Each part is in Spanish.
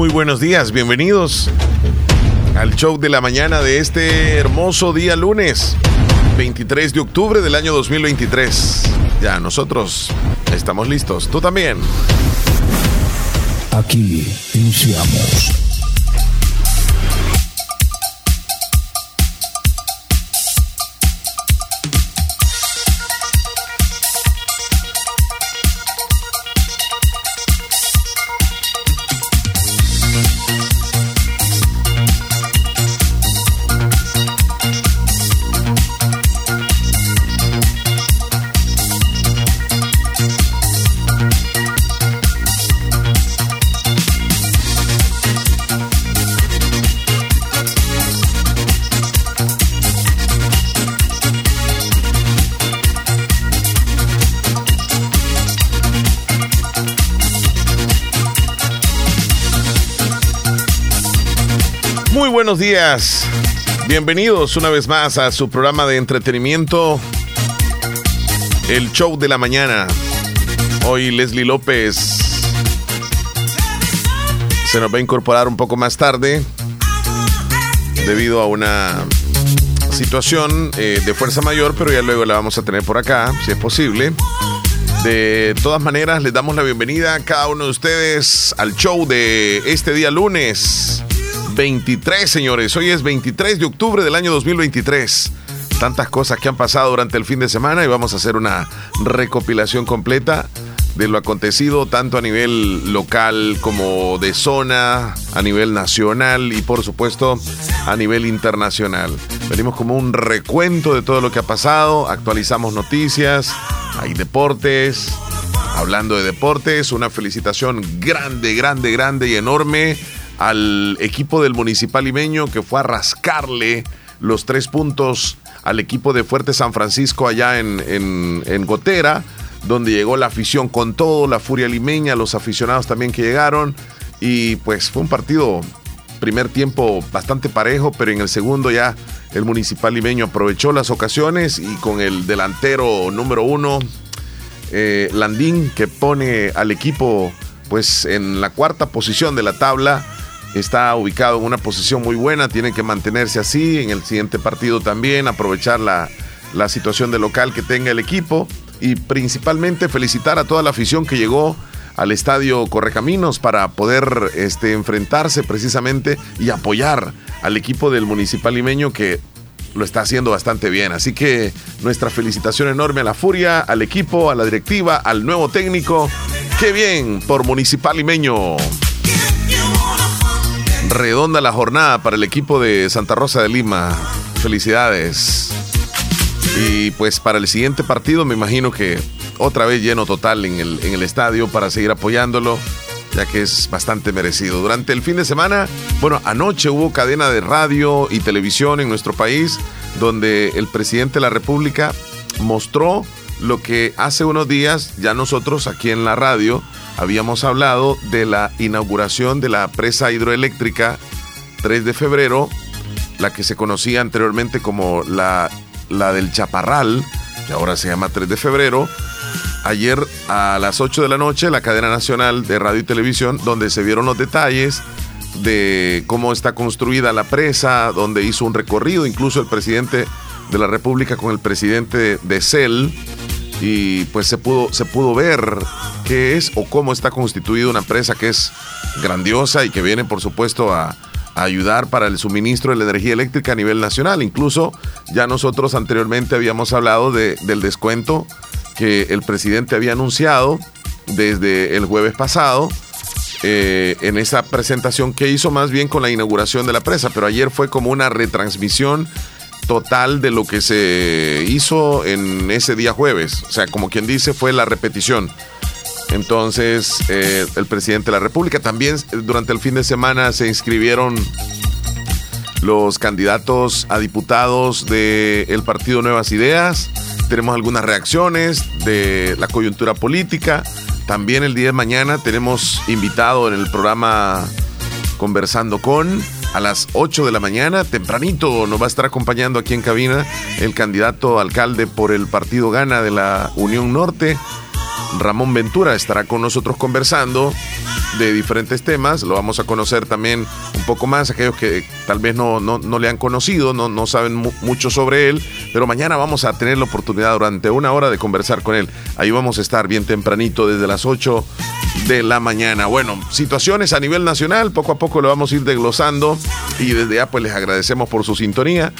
Muy buenos días, bienvenidos al show de la mañana de este hermoso día lunes, 23 de octubre del año 2023. Ya, nosotros estamos listos, tú también. Aquí iniciamos. Días. Bienvenidos una vez más a su programa de entretenimiento, el show de la mañana. Hoy Leslie López se nos va a incorporar un poco más tarde debido a una situación eh, de fuerza mayor, pero ya luego la vamos a tener por acá, si es posible. De todas maneras, les damos la bienvenida a cada uno de ustedes al show de este día lunes 23, señores. Hoy es 23 de octubre del año 2023. Tantas cosas que han pasado durante el fin de semana y vamos a hacer una recopilación completa de lo acontecido tanto a nivel local como de zona, a nivel nacional y por supuesto a nivel internacional. Venimos como un recuento de todo lo que ha pasado, actualizamos noticias, hay deportes. Hablando de deportes, una felicitación grande, grande, grande y enorme al equipo del Municipal Limeño que fue a rascarle los tres puntos al equipo de Fuerte San Francisco allá en, en, Gotera, donde llegó la afición con todo, la furia limeña, los aficionados también que llegaron. Y pues fue un partido, primer tiempo bastante parejo, pero en el segundo ya el Municipal Limeño aprovechó las ocasiones y con el delantero número uno, eh, Landín, que pone al equipo pues en la cuarta posición de la tabla está ubicado en una posición muy buena, tiene que mantenerse así en el siguiente partido también, aprovechar la, la, situación de local que tenga el equipo y principalmente felicitar a toda la afición que llegó al estadio Correcaminos para poder este, enfrentarse precisamente y apoyar al equipo del Municipal Limeño que lo está haciendo bastante bien. Así que nuestra felicitación enorme a la Furia, al equipo, a la directiva, al nuevo técnico. ¡Qué bien por Municipal Limeño! Redonda la jornada para el equipo de Santa Rosa de Lima. Felicidades. Y pues para el siguiente partido me imagino que otra vez lleno total en el, estadio para seguir apoyándolo, ya que es bastante merecido. Durante el fin de semana, bueno, anoche hubo cadena de radio y televisión en nuestro país donde el presidente de la República mostró lo que hace unos días ya nosotros aquí en la radio habíamos hablado de la inauguración de la presa hidroeléctrica 3 de febrero, la que se conocía anteriormente como la, la del Chaparral, que ahora se llama 3 de febrero. Ayer a las 8 de la noche, la cadena nacional de radio y televisión, donde se vieron los detalles de cómo está construida la presa, donde hizo un recorrido, incluso el presidente de la República con el presidente de CEL, y pues se pudo, se pudo ver qué es o cómo está constituida una empresa que es grandiosa y que viene por supuesto a, ayudar para el suministro de la energía eléctrica a nivel nacional. Incluso ya nosotros anteriormente habíamos hablado de, del descuento que el presidente había anunciado desde el jueves pasado. Eh, en esa presentación que hizo más bien con la inauguración de la presa, pero ayer fue como una retransmisión total de lo que se hizo en ese día jueves. O sea, como quien dice, fue la repetición. Entonces, eh, el presidente de la República también durante el fin de semana se inscribieron los candidatos a diputados del partido Nuevas Ideas. Tenemos algunas reacciones de la coyuntura política. También el día de mañana tenemos invitado en el programa Conversando con a las 8 de la mañana, tempranito, nos va a estar acompañando aquí en cabina el candidato alcalde por el partido Gana de la Unión Norte, Ramón Ventura, estará con nosotros conversando de diferentes temas. Lo vamos a conocer también un poco más, aquellos que tal vez no, no, le han conocido, no, no saben mucho sobre él, pero mañana vamos a tener la oportunidad durante una hora de conversar con él. Ahí vamos a estar bien tempranito desde las 8 de la mañana. Bueno, situaciones a nivel nacional, poco a poco lo vamos a ir desglosando y desde ya pues les agradecemos por su sintonía.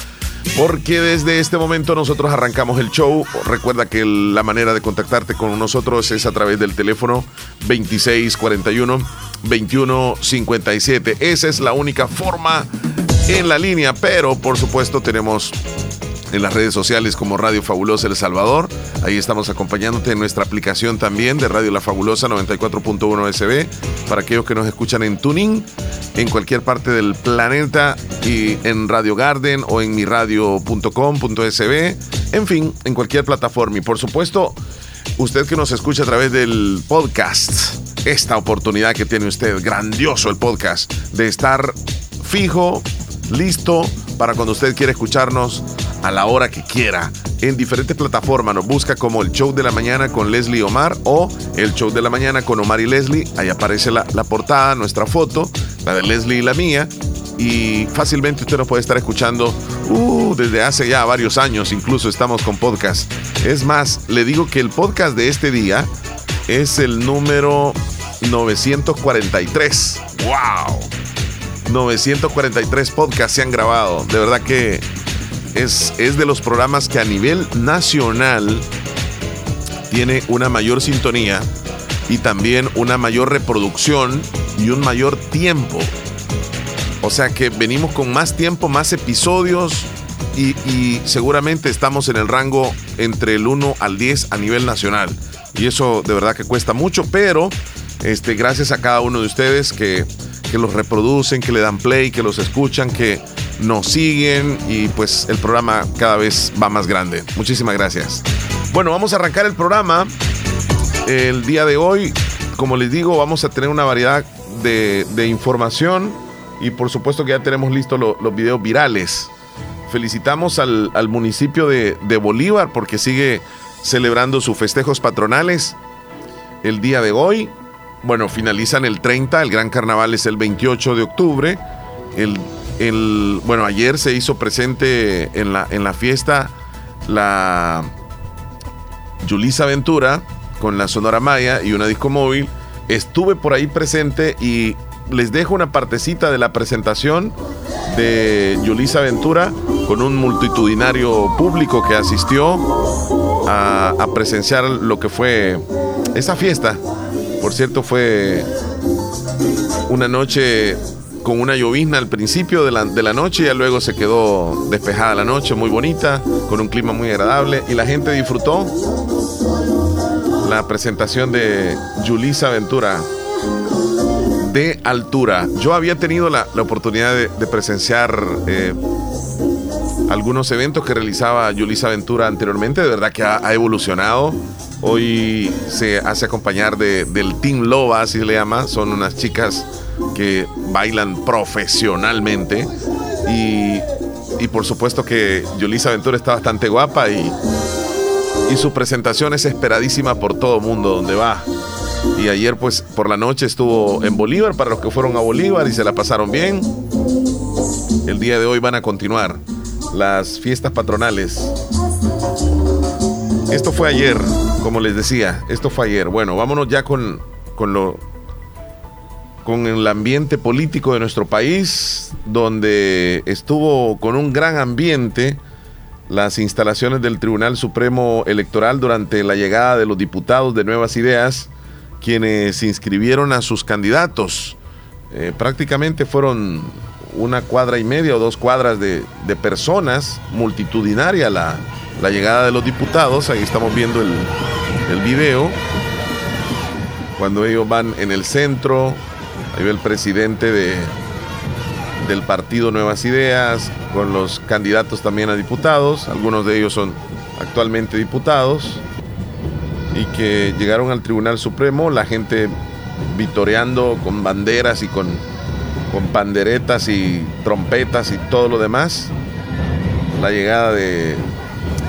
Porque desde este momento nosotros arrancamos el show. Recuerda que la manera de contactarte con nosotros es a través del teléfono 2641 2157. Esa es la única forma en la línea, pero por supuesto tenemos en las redes sociales como Radio Fabulosa El Salvador. Ahí estamos acompañándote en nuestra aplicación también de Radio La Fabulosa 94.1 SB para aquellos que nos escuchan en Tuning en cualquier parte del planeta y en Radio Garden o en miradio.com.sb, en fin, en cualquier plataforma. Y por supuesto, usted que nos escucha a través del podcast, esta oportunidad que tiene usted, grandioso el podcast, de estar fijo, listo para cuando usted quiera escucharnos a la hora que quiera. En diferentes plataformas nos busca como el show de la mañana con Leslie Omar o el show de la mañana con Omar y Leslie. Ahí aparece la, portada, nuestra foto, la de Leslie y la mía. Y fácilmente usted nos puede estar escuchando uh, desde hace ya varios años, incluso estamos con podcast. Es más, le digo que el podcast de este día es el número 943. ¡Wow! 943 podcasts se han grabado. De verdad que es, de los programas que a nivel nacional tiene una mayor sintonía y también una mayor reproducción y un mayor tiempo. O sea que venimos con más tiempo, más episodios y, y, seguramente estamos en el rango entre el 1 al 10 a nivel nacional. Y eso de verdad que cuesta mucho, pero este, gracias a cada uno de ustedes que, que los reproducen, que le dan play, que los escuchan, que nos siguen y pues el programa cada vez va más grande. Muchísimas gracias. Bueno, vamos a arrancar el programa. El día de hoy, como les digo, vamos a tener una variedad de, información y por supuesto que ya tenemos listos los videos virales. Felicitamos al, municipio de, de Bolívar porque sigue celebrando sus festejos patronales el día de hoy. Bueno, finalizan el 30, el gran carnaval es el 28 de octubre. El el, bueno, ayer se hizo presente en la, en la fiesta la Yulisa Ventura con la Sonora Maya y una disco móvil. Estuve por ahí presente y les dejo una partecita de la presentación de Yulisa Ventura con un multitudinario público que asistió a, a presenciar lo que fue esa fiesta. Por cierto, fue una noche con una llovizna al principio de la, de la noche, ya luego se quedó despejada la noche, muy bonita, con un clima muy agradable y la gente disfrutó la presentación de Julisa Ventura de altura. Yo había tenido la, oportunidad de, presenciar eh, algunos eventos que realizaba Julisa Ventura anteriormente, de verdad que ha, evolucionado. Hoy se hace acompañar de, del Team Loba, así se le llama, son unas chicas que bailan profesionalmente. Y, y por supuesto que Yulisa Ventura está bastante guapa y, y su presentación es esperadísima por todo mundo donde va. Y ayer pues por la noche estuvo en Bolívar para los que fueron a Bolívar y se la pasaron bien. El día de hoy van a continuar las fiestas patronales. Esto fue ayer, como les decía, esto fue ayer. Bueno, vámonos ya con, con lo, con el ambiente político de nuestro país, donde estuvo con un gran ambiente las instalaciones del Tribunal Supremo Electoral durante la llegada de los diputados de Nuevas Ideas, quienes inscribieron a sus candidatos. Eh, prácticamente fueron una cuadra y media o dos cuadras de, personas, multitudinaria la, la, llegada de los diputados. Ahí estamos viendo el, el video. Cuando ellos van en el centro, ahí ve el presidente de, del partido Nuevas Ideas, con los candidatos también a diputados, algunos de ellos son actualmente diputados, y que llegaron al Tribunal Supremo, la gente vitoreando con banderas y con, con panderetas y trompetas y todo lo demás, la llegada de,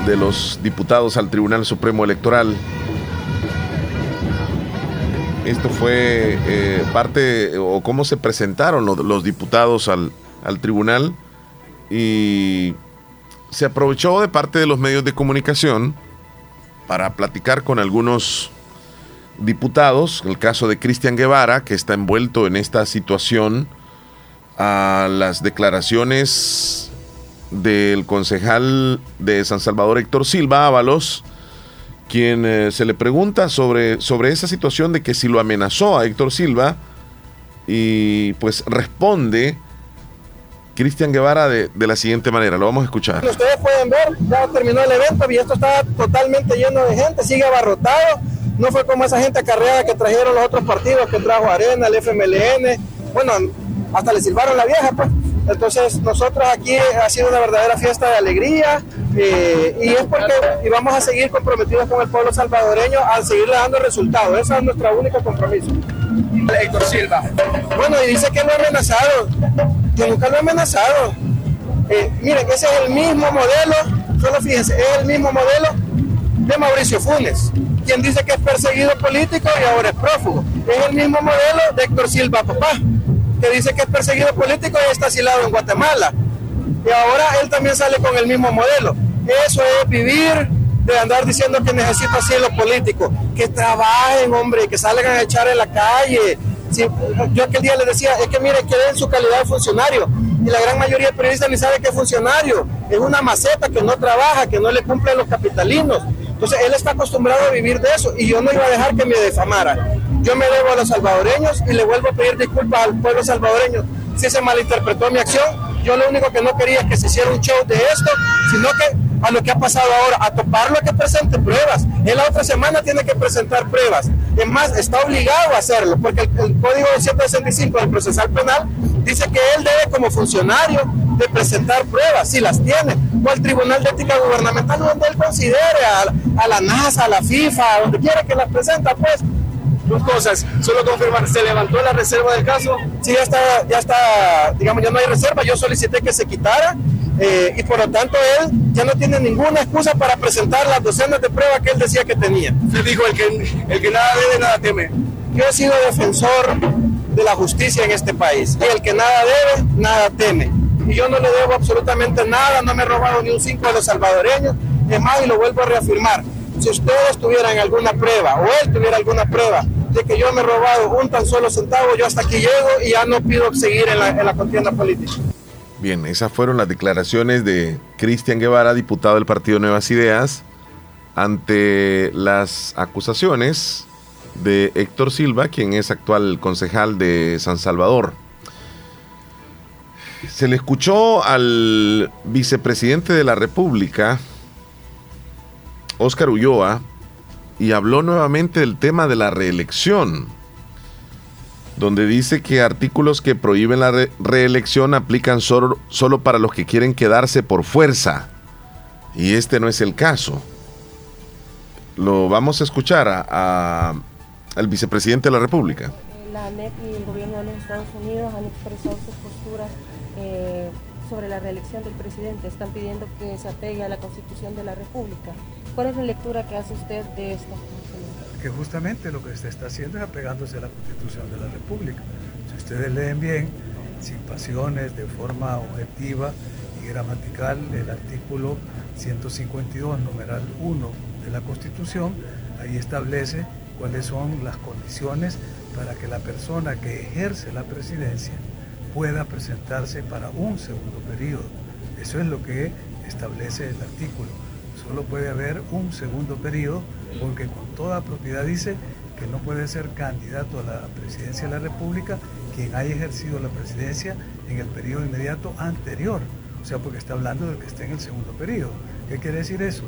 de los diputados al Tribunal Supremo Electoral. Esto fue eh, parte o cómo se presentaron los, diputados al, al tribunal y se aprovechó de parte de los medios de comunicación para platicar con algunos diputados, el caso de Cristian Guevara, que está envuelto en esta situación, a las declaraciones del concejal de San Salvador, Héctor Silva Ábalos, quien eh, se le pregunta sobre, sobre esa situación de que si lo amenazó a Héctor Silva, y pues responde Cristian Guevara de, de, la siguiente manera. Lo vamos a escuchar. Ustedes pueden ver, ya terminó el evento y esto está totalmente lleno de gente, sigue abarrotado. No fue como esa gente acarreada que trajeron los otros partidos, que trajo Arena, el FMLN. Bueno, hasta le silbaron la vieja, pues. Entonces, nosotros aquí ha sido una verdadera fiesta de alegría eh, y es porque y vamos a seguir comprometidos con el pueblo salvadoreño a seguirle dando resultados. Ese es nuestro único compromiso. Héctor Silva. Bueno, y dice que lo ha amenazado. Yo nunca lo he amenazado. Eh, miren, ese es el mismo modelo, solo fíjense, es el mismo modelo de Mauricio Funes, quien dice que es perseguido político y ahora es prófugo. Es el mismo modelo de Héctor Silva, papá, que dice que es perseguido político y está asilado en Guatemala. Y ahora él también sale con el mismo modelo. Eso es vivir de andar diciendo que necesita asilo político. Que trabajen, hombre, que salgan a echar en la calle. Yo aquel día les decía, es que mire, que en su calidad de funcionario. Y la gran mayoría de periodistas ni sabe que es funcionario. Es una maceta que no trabaja, que no le cumple a los capitalinos. Entonces él está acostumbrado a vivir de eso y yo no iba a dejar que me defamara. Yo me debo a los salvadoreños y le vuelvo a pedir disculpas al pueblo salvadoreño si se malinterpretó mi acción. Yo lo único que no quería es que se hiciera un show de esto, sino que a lo que ha pasado ahora, a toparlo a que presente pruebas. En la otra semana tiene que presentar pruebas. Es más, está obligado a hacerlo, porque el, el Código 165 del procesal penal dice que él debe como funcionario de presentar pruebas, si las tiene, o al Tribunal de Ética Gubernamental donde él considere, a, la NASA, a la FIFA, donde quiera que las presenta, pues dos cosas, solo confirmar, ¿se levantó la reserva del caso? Sí, ya está, ya está, digamos, ya no hay reserva, yo solicité que se quitara eh, y por lo tanto él ya no tiene ninguna excusa para presentar las docenas de pruebas que él decía que tenía. Se dijo, el que, el que nada debe, nada teme. Yo he sido defensor de la justicia en este país y el que nada debe, nada teme. Y yo no le debo absolutamente nada, no me he robado ni un cinco de los salvadoreños, es más, y lo vuelvo a reafirmar. Si ustedes tuvieran alguna prueba o él tuviera alguna prueba de que yo me he robado un tan solo centavo, yo hasta aquí llego y ya no pido seguir en la, en la contienda política. Bien, esas fueron las declaraciones de Cristian Guevara, diputado del Partido Nuevas Ideas, ante las acusaciones de Héctor Silva, quien es actual concejal de San Salvador. Se le escuchó al vicepresidente de la República, Óscar Ulloa, y habló nuevamente del tema de la reelección, donde dice que artículos que prohíben la re reelección aplican solo, solo para los que quieren quedarse por fuerza. Y este no es el caso. Lo vamos a escuchar a, al vicepresidente de la República. La ANEP y el gobierno de los Estados Unidos han expresado sus posturas eh, sobre la reelección del presidente. Están pidiendo que se apegue a la Constitución de la República. ¿Cuál es la lectura que hace usted de esto? Que justamente lo que se está haciendo es apegándose a la Constitución de la República. Si ustedes leen bien, sin pasiones, de forma objetiva y gramatical, el artículo 152, numeral 1 de la Constitución, ahí establece cuáles son las condiciones para que la persona que ejerce la presidencia pueda presentarse para un segundo periodo. Eso es lo que establece el artículo. Solo puede haber un segundo periodo porque con toda propiedad dice que no puede ser candidato a la presidencia de la República quien haya ejercido la presidencia en el periodo inmediato anterior. O sea, porque está hablando del que esté en el segundo periodo. ¿Qué quiere decir eso?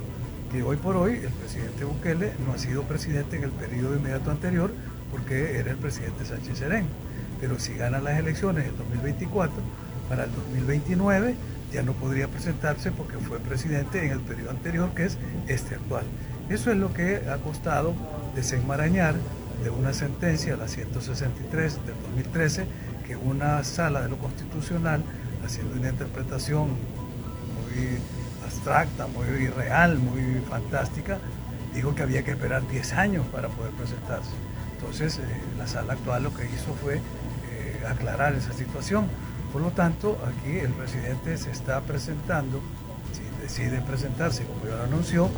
Que hoy por hoy el presidente Bukele no ha sido presidente en el periodo inmediato anterior porque era el presidente Sánchez Serén. Pero si gana las elecciones en 2024, para el 2029 ya no podría presentarse porque fue presidente en el periodo anterior, que es este actual. Eso es lo que ha costado desenmarañar de una sentencia, la 163 del 2013, que una sala de lo constitucional, haciendo una interpretación muy abstracta, muy real, muy fantástica, dijo que había que esperar 10 años para poder presentarse. Entonces, eh, la sala actual lo que hizo fue aclarar esa situación. Por lo tanto, aquí el presidente se está presentando, si decide presentarse, como ya lo anunció,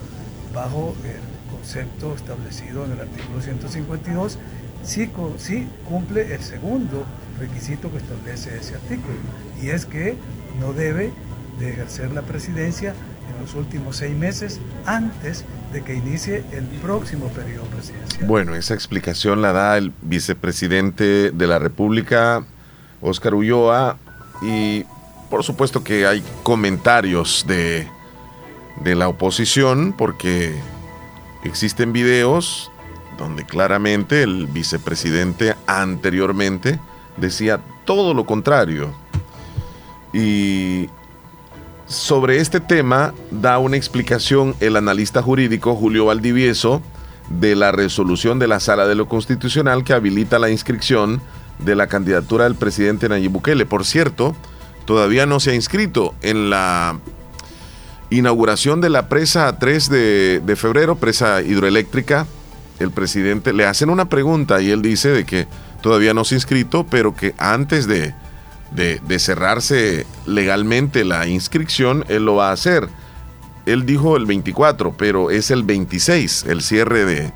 bajo el concepto establecido en el artículo 152, sí, sí cumple el segundo requisito que establece ese artículo, y es que no debe de ejercer la presidencia en los últimos seis meses antes que inicie el próximo periodo presidencial. Bueno, esa explicación la da el vicepresidente de la República, Óscar Ulloa, y por supuesto que hay comentarios de, de la oposición, porque existen videos donde claramente el vicepresidente anteriormente decía todo lo contrario. Y sobre este tema da una explicación el analista jurídico Julio Valdivieso de la resolución de la Sala de lo Constitucional que habilita la inscripción de la candidatura del presidente Nayib Bukele. Por cierto, todavía no se ha inscrito en la inauguración de la presa 3 de, de febrero, presa hidroeléctrica. El presidente le hacen una pregunta y él dice de que todavía no se ha inscrito, pero que antes de, de, cerrarse legalmente la inscripción, él lo va a hacer. Él dijo el 24, pero es el 26 el cierre de,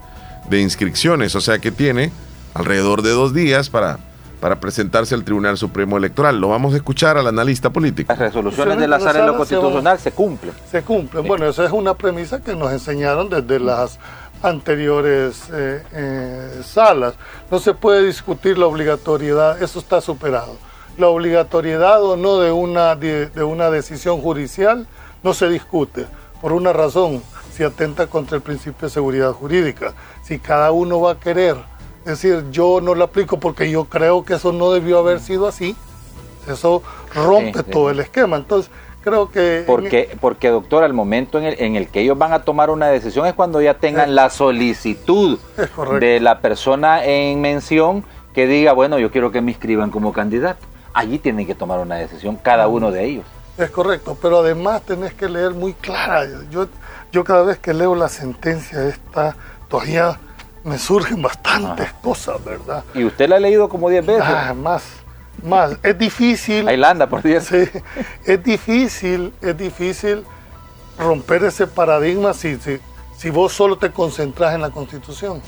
de inscripciones, o sea que tiene alrededor de dos días para, para presentarse al Tribunal Supremo Electoral. Lo vamos a escuchar al analista político. Las resoluciones de la sala de lo constitucional se cumplen. Se cumplen. Bueno, esa es una premisa que nos enseñaron desde las anteriores eh, eh, salas. No se puede discutir la obligatoriedad, eso está superado la obligatoriedad o no de una, de, una decisión judicial no se discute, por una razón, si atenta contra el principio de seguridad jurídica. Si cada uno va a querer decir, yo no lo aplico porque yo creo que eso no debió haber sido así, eso rompe todo el esquema. Entonces, creo que... Porque, e- porque doctor, al momento en el, en el que ellos van a tomar una decisión es cuando ya tengan la solicitud de la persona en mención que diga, bueno, yo quiero que me inscriban como candidato allí tienen que tomar una decisión cada uno de ellos. Es correcto, pero además tenés que leer muy clara. Yo, yo cada vez que leo la sentencia esta, todavía me surgen bastantes cosas, ¿verdad? ¿Y usted la ha leído como 10 veces? Ah, más, más. Es difícil. Ahí anda, por 10. Sí, es difícil, es difícil romper ese paradigma si, si, si vos solo te concentras en la Constitución.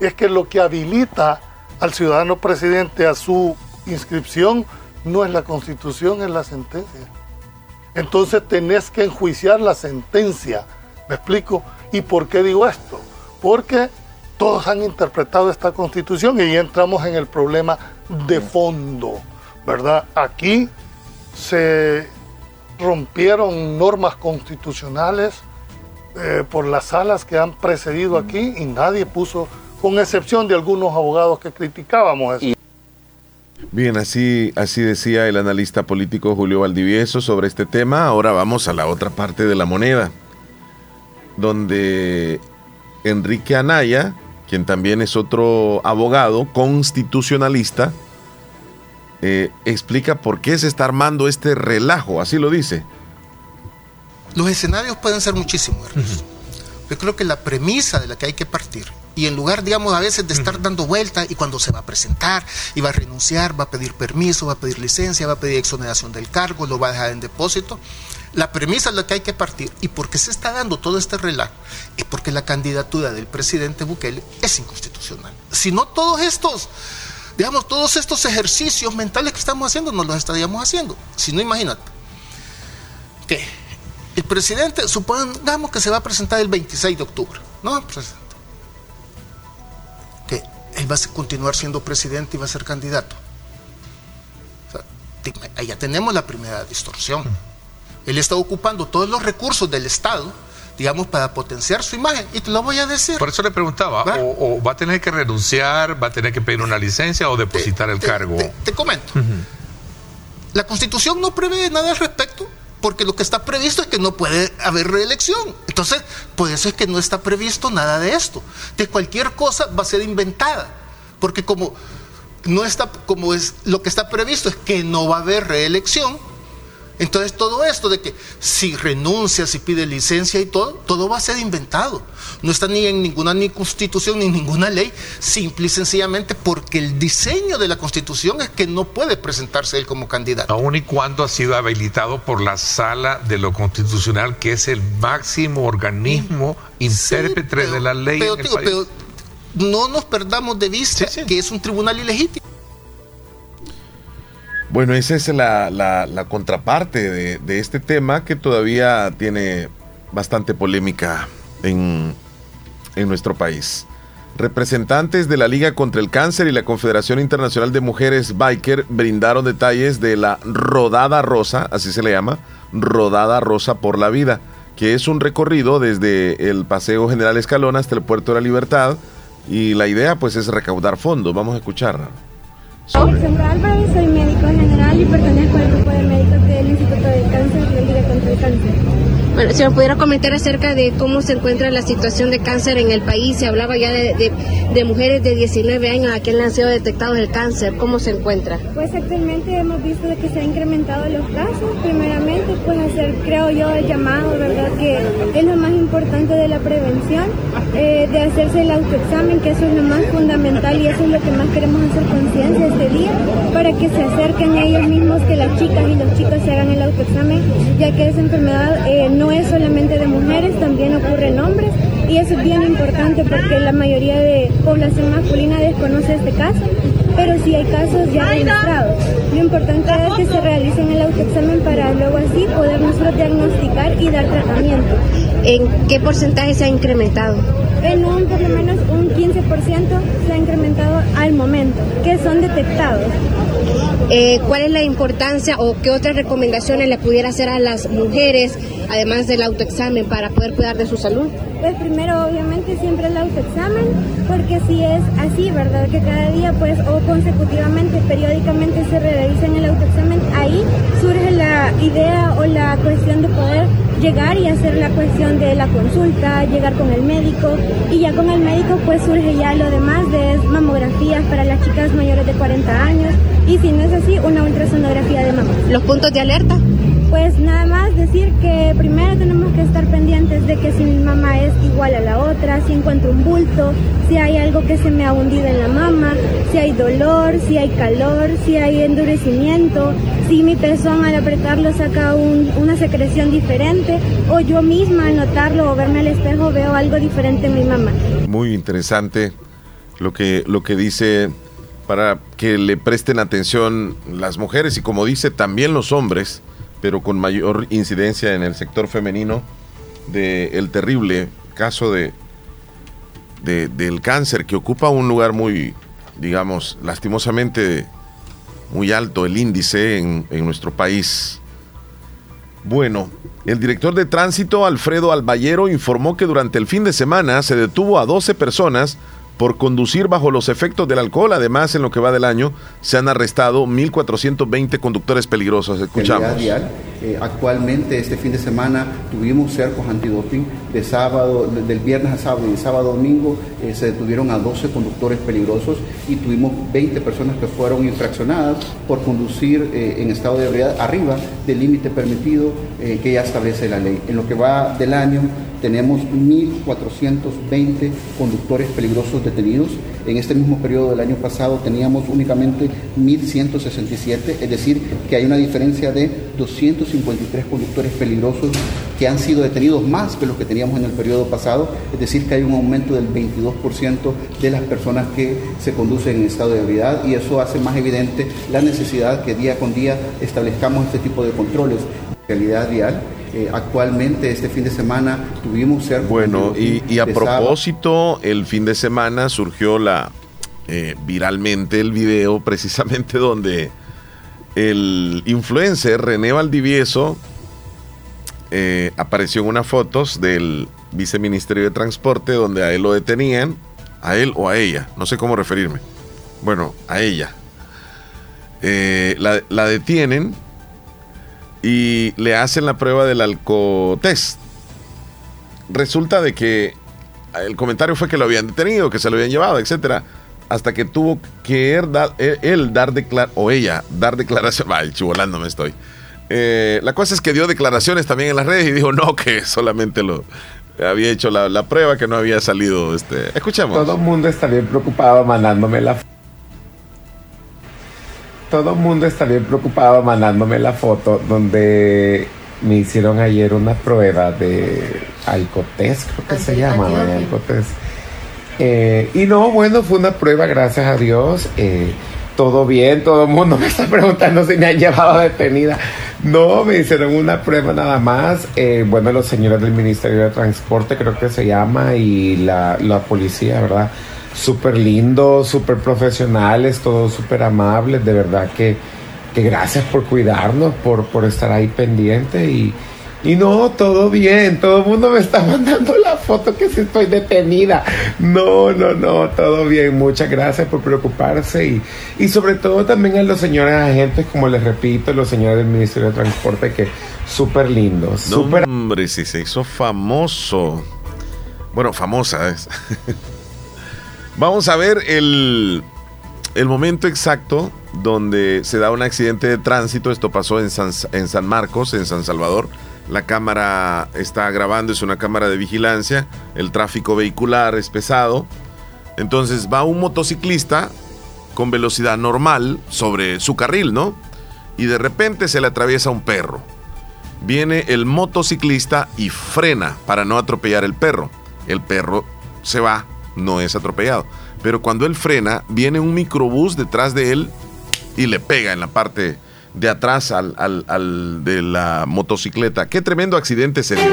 Es que lo que habilita al ciudadano presidente a su inscripción no es la constitución, es la sentencia. Entonces tenés que enjuiciar la sentencia. ¿Me explico? ¿Y por qué digo esto? Porque todos han interpretado esta constitución y ahí entramos en el problema de fondo, ¿verdad? Aquí se rompieron normas constitucionales eh, por las salas que han precedido aquí y nadie puso, con excepción de algunos abogados que criticábamos eso. Bien, así, así decía el analista político Julio Valdivieso sobre este tema. Ahora vamos a la otra parte de la moneda, donde Enrique Anaya, quien también es otro abogado constitucionalista, eh, explica por qué se está armando este relajo, así lo dice. Los escenarios pueden ser muchísimos, Yo creo que la premisa de la que hay que partir y en lugar, digamos, a veces de estar dando vuelta y cuando se va a presentar y va a renunciar, va a pedir permiso, va a pedir licencia, va a pedir exoneración del cargo, lo va a dejar en depósito, la premisa es la que hay que partir. ¿Y por qué se está dando todo este relajo? Es porque la candidatura del presidente Bukele es inconstitucional. Si no todos estos, digamos, todos estos ejercicios mentales que estamos haciendo, no los estaríamos haciendo. Si no, imagínate. Que el presidente, supongamos que se va a presentar el 26 de octubre, ¿no? Pues, él va a continuar siendo presidente y va a ser candidato. ahí ya tenemos la primera distorsión. Él está ocupando todos los recursos del Estado digamos, para potenciar su imagen. Y te lo voy a decir. Por eso le preguntaba, o, va a tener que renunciar, va a tener que pedir una licencia o depositar el cargo? Te, comento. La constitución no prevé nada al respecto porque lo que está previsto es que no puede haber reelección. Entonces, por eso es que no está previsto nada de esto. De cualquier cosa va a ser inventada, porque como no está como es lo que está previsto es que no va a haber reelección, entonces todo esto de que si renuncia, si pide licencia y todo, todo va a ser inventado. No está ni en ninguna ni constitución ni ninguna ley, simple y sencillamente porque el diseño de la constitución es que no puede presentarse él como candidato. Aún y cuando ha sido habilitado por la sala de lo constitucional, que es el máximo organismo intérprete de la ley. Pero, no nos perdamos de vista que es un tribunal ilegítimo. Bueno, esa es la, contraparte de, este tema que todavía tiene bastante polémica en, nuestro país. Representantes de la Liga contra el Cáncer y la Confederación Internacional de Mujeres Biker brindaron detalles de la Rodada Rosa, así se le llama, Rodada Rosa por la Vida, que es un recorrido desde el Paseo General Escalón hasta el Puerto de la Libertad y la idea pues es recaudar fondos. Vamos a escucharla. Alexandra Álvarez, soy médico general y pertenezco al grupo de médicos del Instituto de Cáncer Liga contra el Cáncer. Bueno, si me pudiera comentar acerca de cómo se encuentra la situación de cáncer en el país, se hablaba ya de, de, mujeres de 19 años a quien le han sido detectados el cáncer, ¿cómo se encuentra? Pues actualmente hemos visto que se han incrementado los casos, primeramente pues hacer, creo yo, el llamado, ¿verdad? Que es lo más importante de la prevención, eh, de hacerse el autoexamen, que eso es lo más fundamental y eso es lo que más queremos hacer conciencia este día, para que se acerquen ellos mismos, que las chicas y los chicos se hagan el autoexamen, ya que esa enfermedad eh, no no es solamente de mujeres, también ocurre en hombres y eso es bien importante porque la mayoría de población masculina desconoce este caso, pero sí hay casos ya registrados. Lo importante es que se realicen el autoexamen para luego así poder nosotros diagnosticar y dar tratamiento. ¿En qué porcentaje se ha incrementado? En un por lo menos un 15% se ha incrementado al momento, que son detectados. Eh, ¿Cuál es la importancia o qué otras recomendaciones le pudiera hacer a las mujeres, además del autoexamen, para poder cuidar de su salud? Pues primero, obviamente, siempre el autoexamen, porque si es así, ¿verdad? Que cada día, pues, o consecutivamente, periódicamente se realicen el autoexamen, ahí surge la idea o la cuestión de poder llegar y hacer la cuestión de la consulta, llegar con el médico y ya con el médico pues surge ya lo demás de mamografías para las chicas mayores de 40 años y si no es así, una ultrasonografía de mamá. ¿Los puntos de alerta? Pues nada más decir que primero tenemos que estar pendientes de que si mi mamá es igual a la otra, si encuentro un bulto, si hay algo que se me ha hundido en la mama, si hay dolor, si hay calor, si hay endurecimiento, si mi pezón al apretarlo saca una secreción diferente o yo misma al notarlo o verme al espejo veo algo diferente en mi mamá. Muy interesante lo que, lo que dice para que le presten atención las mujeres y como dice también los hombres, pero con mayor incidencia en el sector femenino del el terrible caso de, del cáncer que ocupa un lugar muy, digamos, lastimosamente muy alto el índice en, en nuestro país. Bueno, el director de tránsito Alfredo Albayero informó que durante el fin de semana se detuvo a 12 personas por conducir bajo los efectos del alcohol. Además, en lo que va del año, se han arrestado 1.420 conductores peligrosos. Escuchamos. Eh, actualmente, este fin de semana, tuvimos cercos antidoping. De sábado, del viernes a sábado y de sábado a domingo, eh, se detuvieron a 12 conductores peligrosos y tuvimos 20 personas que fueron infraccionadas por conducir eh, en estado de ebriedad arriba del límite permitido que ya establece la ley. En lo que va del año, tenemos 1.420 conductores peligrosos detenidos. En este mismo periodo del año pasado teníamos únicamente 1.167, es decir, que hay una diferencia de 253 conductores peligrosos que han sido detenidos más que los que teníamos en el periodo pasado, es decir, que hay un aumento del 22% de las personas que se conducen en estado de ebriedad y eso hace más evidente la necesidad que día con día establezcamos este tipo de controles. Realidad vial eh, actualmente este fin de semana tuvimos ser Bueno, y, a propósito, el fin de semana surgió la eh, viralmente el video precisamente donde el influencer René Valdivieso eh, apareció en unas fotos del viceministerio de Transporte donde a él lo detenían, a él o a ella, no sé cómo referirme. Bueno, a ella. La, la detienen y le hacen la prueba del alcotest. Resulta de que el comentario fue que lo habían detenido, que se lo habían llevado, etcétera, hasta que tuvo que él, dar, declaración, o ella dar declaración, vaya, chivolando me estoy. Eh, la cosa es que dio declaraciones también en las redes y dijo no, que solamente lo había hecho la, la prueba, que no había salido. Este. Escuchemos. Todo el mundo está bien preocupado mandándome la todo el mundo está bien preocupado mandándome la foto donde me hicieron ayer una prueba de Alcotés, creo que se llama, ¿no? Alcotés. Eh, y no, bueno, fue una prueba, gracias a Dios. Eh, todo bien, todo el mundo me está preguntando si me han llevado detenida. No, me hicieron una prueba nada más. Eh, bueno, los señores del Ministerio de Transporte, creo que se llama, y la, la policía, ¿verdad? Súper lindos, súper profesionales, todos súper amables, de verdad que, que gracias por cuidarnos, por, por estar ahí pendiente y y no, todo bien, todo el mundo me está mandando la foto que si estoy detenida. No, no, no, todo bien. Muchas gracias por preocuparse y, y sobre todo también a los señores agentes, como les repito, los señores del Ministerio de Transporte, que súper lindos. Super... hombre, si se hizo famoso. Bueno, famosa es. Vamos a ver el, el momento exacto donde se da un accidente de tránsito. Esto pasó en San, en San Marcos, en San Salvador. La cámara está grabando, es una cámara de vigilancia. El tráfico vehicular es pesado. Entonces va un motociclista con velocidad normal sobre su carril, ¿no? Y de repente se le atraviesa un perro. Viene el motociclista y frena para no atropellar el perro. El perro se va, no es atropellado. Pero cuando él frena, viene un microbús detrás de él y le pega en la parte de atrás al, al, de la motocicleta. Qué tremendo accidente se dio.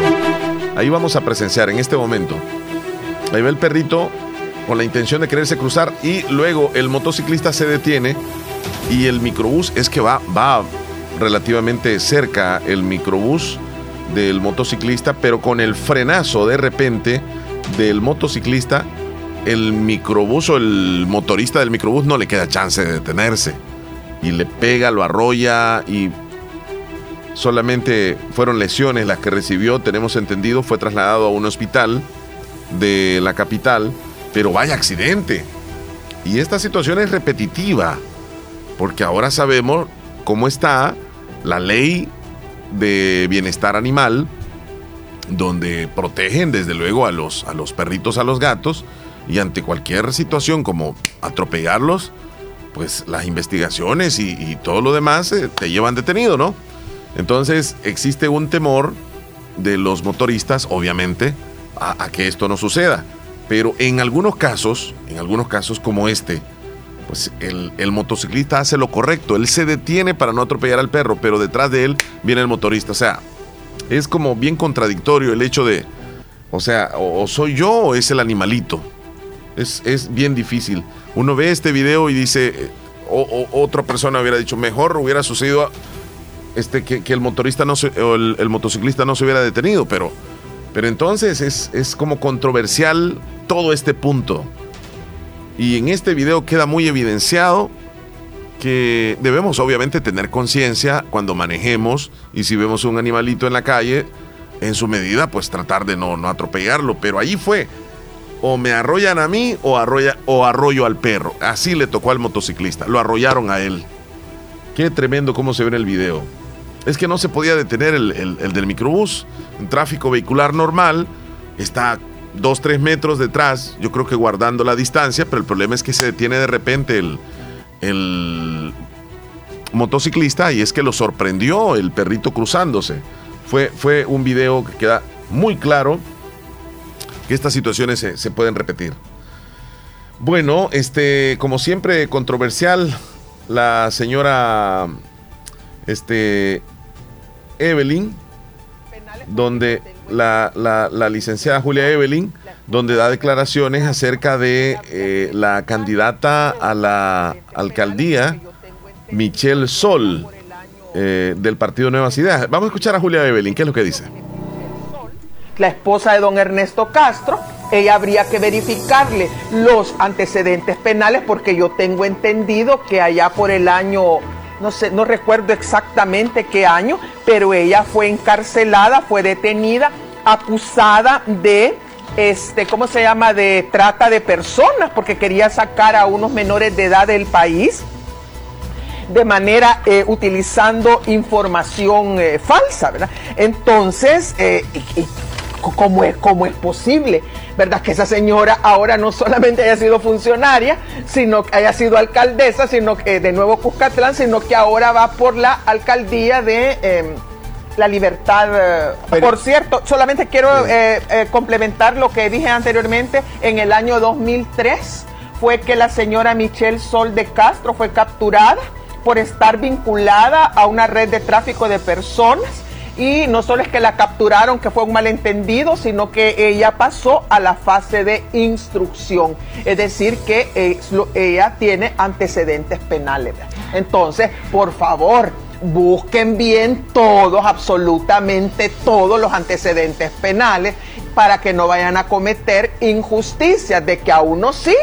Ahí vamos a presenciar en este momento. Ahí va el perrito con la intención de quererse cruzar y luego el motociclista se detiene y el microbús es que va, va relativamente cerca el microbús del motociclista, pero con el frenazo de repente del motociclista, el microbús o el motorista del microbús no le queda chance de detenerse y le pega, lo arrolla y solamente fueron lesiones las que recibió, tenemos entendido, fue trasladado a un hospital de la capital, pero vaya accidente. Y esta situación es repetitiva, porque ahora sabemos cómo está la ley de bienestar animal, donde protegen desde luego a los, a los perritos, a los gatos, y ante cualquier situación como atropellarlos, pues las investigaciones y, todo lo demás eh, te llevan detenido, ¿no? Entonces existe un temor de los motoristas, obviamente, a, que esto no suceda. Pero en algunos casos, en algunos casos como este, pues el, el, motociclista hace lo correcto. Él se detiene para no atropellar al perro, pero detrás de él viene el motorista. O sea, es como bien contradictorio el hecho de, o sea, o, soy yo o es el animalito. Es, es bien difícil uno ve este video y dice, eh, o, otra persona hubiera dicho, mejor hubiera sucedido este, que, el motorista no se, o el, motociclista no se hubiera detenido, pero, pero entonces es, es como controversial todo este punto. Y en este video queda muy evidenciado que debemos obviamente tener conciencia cuando manejemos y si vemos un animalito en la calle, en su medida, pues tratar de no, no atropellarlo. Pero allí fue, o me arrollan a mí o, arrolla, o arroyo al perro. Así le tocó al motociclista, lo arrollaron a él. Qué tremendo cómo se ve en el video. Es que no se podía detener el, del microbús. En tráfico vehicular normal está dos, tres metros detrás, yo creo que guardando la distancia, pero el problema es que se detiene de repente el, el motociclista y es que lo sorprendió el perrito cruzándose. Fue, fue un video que queda muy claro que estas situaciones se, pueden repetir. Bueno, este, como siempre, controversial, la señora este, Evelyn, donde la, la, licenciada Julia Evelyn, donde da declaraciones acerca de eh, la candidata a la alcaldía, Michelle Sol, eh, del Partido Nuevas Ideas. Vamos a escuchar a Julia Evelyn, ¿qué es lo que dice? La esposa de don Ernesto Castro, ella habría que verificarle los antecedentes penales porque yo tengo entendido que allá por el año, no sé, no recuerdo exactamente qué año, pero ella fue encarcelada, fue detenida, acusada de este, ¿cómo se llama? de trata de personas porque quería sacar a unos menores de edad del país de manera eh, utilizando información eh, falsa, ¿verdad? Entonces, eh, ¿cómo, es, ¿cómo es posible, verdad? Que esa señora ahora no solamente haya sido funcionaria, sino que haya sido alcaldesa, sino que de nuevo Cuscatlán, sino que ahora va por la alcaldía de em, la libertad. Por cierto, solamente quiero complementar lo que dije anteriormente. En el año 2003 fue que la señora Michelle Sol de Castro fue capturada por estar vinculada a una red de tráfico de personas. Y no solo es que la capturaron, que fue un malentendido, sino que ella pasó a la fase de instrucción. Es decir, que eh, ella tiene antecedentes penales. Entonces, por favor, busquen bien todos, absolutamente todos los antecedentes penales para que no vayan a cometer injusticias de que a uno sí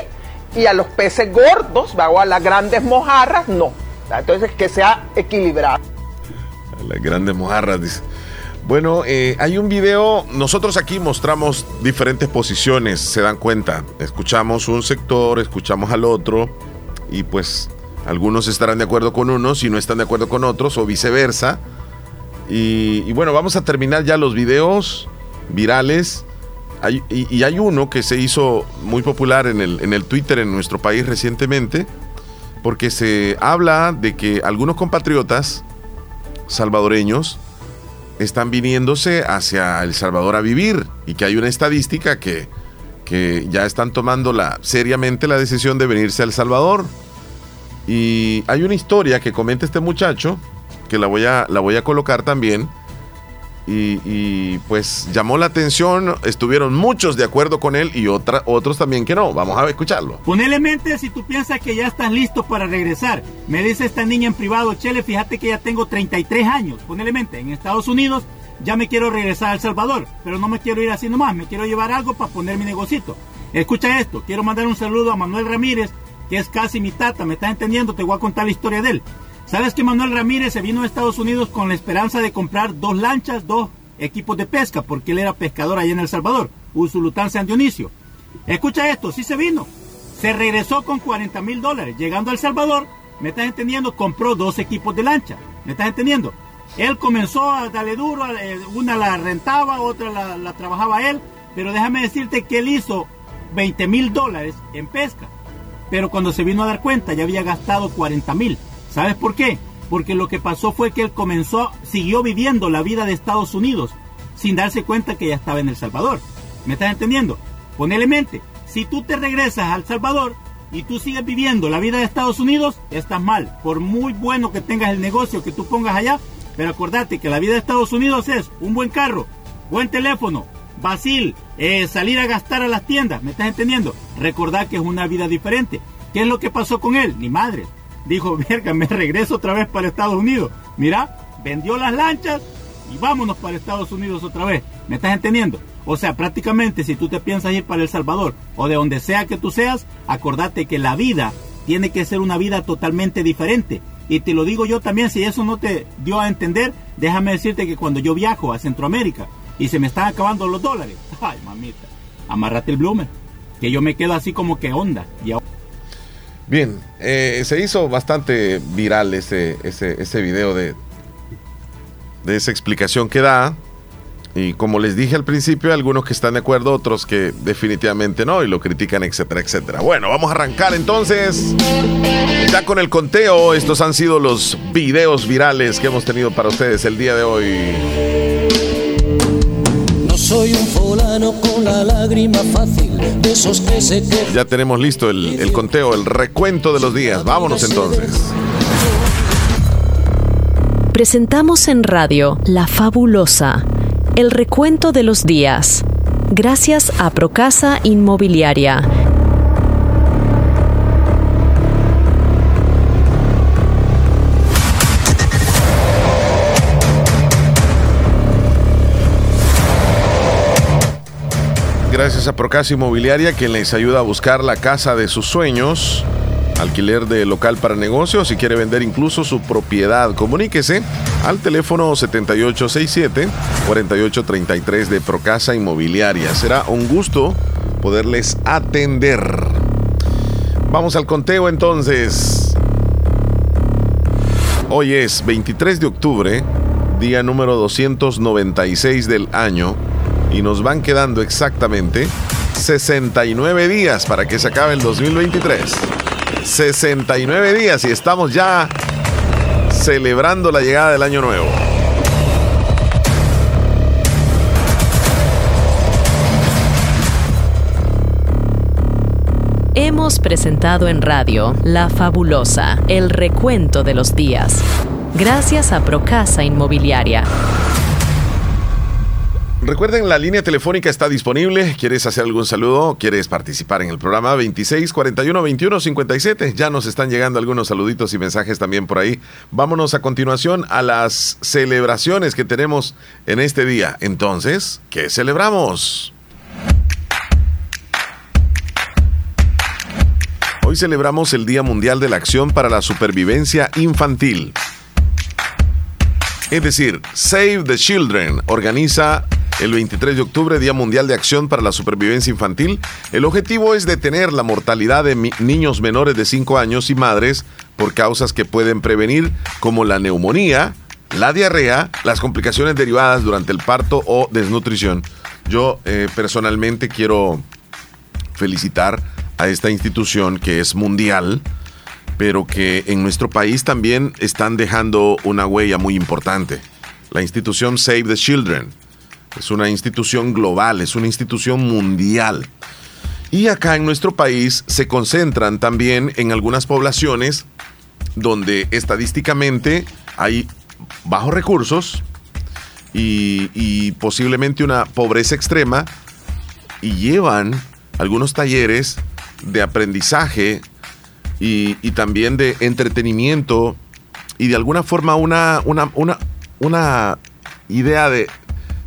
y a los peces gordos, o a las grandes mojarras, no. Entonces, que sea equilibrado. Las grandes mojarras, dice. Bueno, eh, hay un video, nosotros aquí mostramos diferentes posiciones, se dan cuenta. Escuchamos un sector, escuchamos al otro y pues algunos estarán de acuerdo con unos y no están de acuerdo con otros o viceversa. Y, bueno, vamos a terminar ya los videos virales. y, hay uno que se hizo muy popular en el, en el Twitter en nuestro país recientemente porque se habla de que algunos compatriotas salvadoreños están viniéndose hacia El Salvador a vivir y que hay una estadística que, que ya están tomando la, seriamente la decisión de venirse a El Salvador. Y hay una historia que comenta este muchacho, que la voy a, la voy a colocar también, y, pues llamó la atención, estuvieron muchos de acuerdo con él y otra, otros también que no. Vamos a escucharlo. Ponele mente si tú piensas que ya estás listo para regresar. Me dice esta niña en privado, Chele, fíjate que ya tengo 33 años. Ponele mente, en Estados Unidos ya me quiero regresar a El Salvador, pero no me quiero ir así nomás, me quiero llevar algo para poner mi negocito. Escucha esto, quiero mandar un saludo a Manuel Ramírez, que es casi mi tata, me estás entendiendo, te voy a contar la historia de él. ¿Sabes que Manuel Ramírez se vino a Estados Unidos con la esperanza de comprar dos lanchas, dos equipos de pesca, porque él era pescador allá en El Salvador, Usulután San Dionisio? Escucha esto, sí se vino. Se regresó con 40 mil dólares. Llegando a El Salvador, ¿me estás entendiendo? Compró dos equipos de lancha. ¿Me estás entendiendo? Él comenzó a darle duro, eh, una la rentaba, otra la, la trabajaba él, pero déjame decirte que él hizo 20 mil dólares en pesca. Pero cuando se vino a dar cuenta ya había gastado 40 mil. ¿Sabes por qué? Porque lo que pasó fue que él comenzó, siguió viviendo la vida de Estados Unidos sin darse cuenta que ya estaba en El Salvador. ¿Me estás entendiendo? Ponele mente, si tú te regresas a El Salvador y tú sigues viviendo la vida de Estados Unidos, estás mal. Por muy bueno que tengas el negocio que tú pongas allá, pero acordate que la vida de Estados Unidos es un buen carro, buen teléfono, Basil, eh, salir a gastar a las tiendas, ¿me estás entendiendo? Recordad que es una vida diferente. ¿Qué es lo que pasó con él? Ni madre dijo, verga, me regreso otra vez para Estados Unidos. Mira, vendió las lanchas y vámonos para Estados Unidos otra vez. ¿Me estás entendiendo? O sea, prácticamente si tú te piensas ir para El Salvador o de donde sea que tú seas, acordate que la vida tiene que ser una vida totalmente diferente. Y te lo digo yo también, si eso no te dio a entender, déjame decirte que cuando yo viajo a Centroamérica y se me están acabando los dólares, ay mamita, amárrate el bloomer, que yo me quedo así como que onda. Y ahora... Bien, eh, se hizo bastante viral ese, ese, ese video de, de esa explicación que da. Y como les dije al principio, algunos que están de acuerdo, otros que definitivamente no y lo critican, etcétera, etcétera. Bueno, vamos a arrancar entonces ya con el conteo. Estos han sido los videos virales que hemos tenido para ustedes el día de hoy soy un fulano con la lágrima fácil de esos que se Ya tenemos listo el, el conteo, el recuento de los días. Vámonos entonces. Presentamos en radio La Fabulosa, el recuento de los días. Gracias a Procasa Inmobiliaria Gracias a Procasa Inmobiliaria, quien les ayuda a buscar la casa de sus sueños. Alquiler de local para negocios. Si quiere vender incluso su propiedad, comuníquese al teléfono 7867-4833 de Procasa Inmobiliaria. Será un gusto poderles atender. Vamos al conteo entonces. Hoy es 23 de octubre, día número 296 del año, y nos van quedando exactamente 69 días para que se acabe el 2023. 69 días y estamos ya celebrando la llegada del año nuevo. Hemos presentado en radio La Fabulosa, el recuento de los días. Gracias a Procasa Inmobiliaria. Recuerden, la línea telefónica está disponible. ¿Quieres hacer algún saludo? ¿Quieres participar en el programa? 26 41 21 57. Ya nos están llegando algunos saluditos y mensajes también por ahí. Vámonos a continuación a las celebraciones que tenemos en este día. Entonces, ¿qué celebramos? Hoy celebramos el Día Mundial de la Acción para la Supervivencia Infantil. Es decir, Save the Children organiza el 23 de octubre, Día Mundial de Acción para la Supervivencia Infantil. El objetivo es detener la mortalidad de niños menores de 5 años y madres por causas que pueden prevenir, como la neumonía, la diarrea, las complicaciones derivadas durante el parto o desnutrición. Yo eh, personalmente quiero felicitar a esta institución que es mundial, pero que en nuestro país también están dejando una huella muy importante. La institución Save the Children es una institución global, es una institución mundial. Y acá en nuestro país se concentran también en algunas poblaciones donde estadísticamente hay bajos recursos y, posiblemente una pobreza extrema y llevan algunos talleres de aprendizaje y, también de entretenimiento y de alguna forma una, una, una, una idea de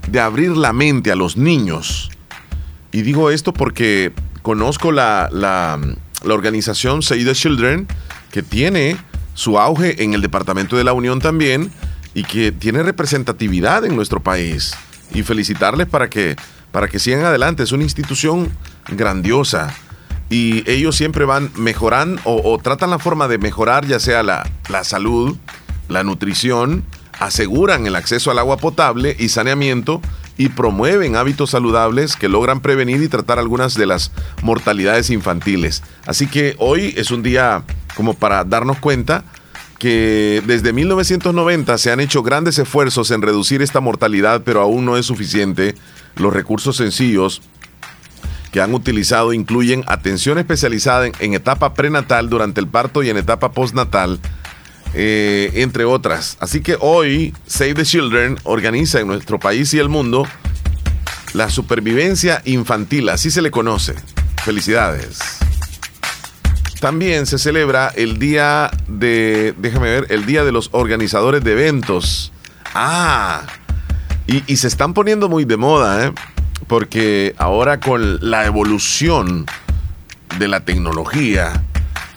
de abrir la mente a los niños. Y digo esto porque conozco la, la, organización Save the Children, que tiene su auge en el Departamento de la Unión también y que tiene representatividad en nuestro país. Y felicitarles para que, para que sigan adelante. Es una institución grandiosa y ellos siempre van mejorando o, o, tratan la forma de mejorar ya sea la, la salud, la nutrición aseguran el acceso al agua potable y saneamiento y promueven hábitos saludables que logran prevenir y tratar algunas de las mortalidades infantiles. Así que hoy es un día como para darnos cuenta que desde 1990 se han hecho grandes esfuerzos en reducir esta mortalidad, pero aún no es suficiente. Los recursos sencillos que han utilizado incluyen atención especializada en, etapa prenatal, durante el parto y en etapa postnatal, eh, entre otras. Así que hoy Save the Children organiza en nuestro país y el mundo la supervivencia infantil, así se le conoce. Felicidades. También se celebra el día de, déjame ver, el día de los organizadores de eventos. Ah, y, y se están poniendo muy de moda, ¿eh? Porque ahora con la evolución de la tecnología,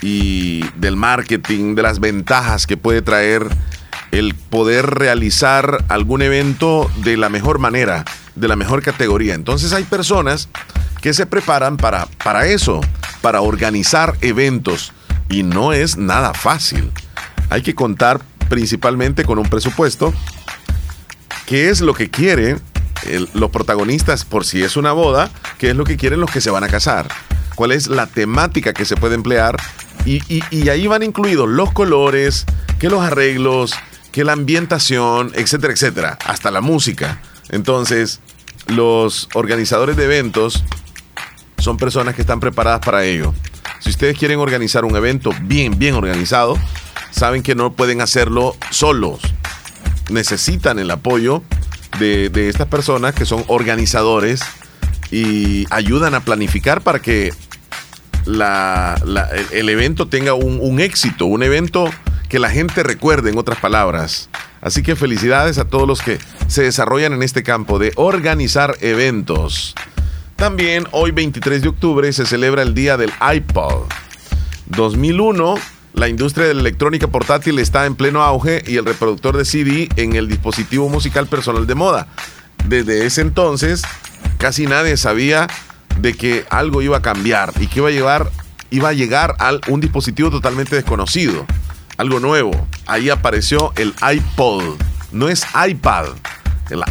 y del marketing, de las ventajas que puede traer el poder realizar algún evento de la mejor manera, de la mejor categoría. Entonces hay personas que se preparan para, para eso, para organizar eventos y no es nada fácil. Hay que contar principalmente con un presupuesto. ¿Qué es lo que los protagonistas por si es una boda? ¿Qué es lo que quieren los que se van a casar? ¿Cuál es la temática que se puede emplear y, ahí van incluidos los colores, que los arreglos, que la ambientación, etcétera, etcétera, hasta la música. Entonces, los organizadores de eventos son personas que están preparadas para ello. Si ustedes quieren organizar un evento bien, bien organizado, saben que no pueden hacerlo solos. Necesitan el apoyo de, de estas personas que son organizadores y ayudan a planificar para que la, el, evento tenga un, éxito, un evento que la gente recuerde, en otras palabras. Así que felicidades a todos los que se desarrollan en este campo de organizar eventos. También hoy 23 de octubre se celebra el día del iPod. 2001, la industria de la electrónica portátil está en pleno auge y el reproductor de CD en el dispositivo musical personal de moda. Desde ese entonces, casi nadie sabía de que algo iba a cambiar y que iba a iba a llegar a un dispositivo totalmente desconocido, algo nuevo. Ahí apareció el iPod. No es iPad. El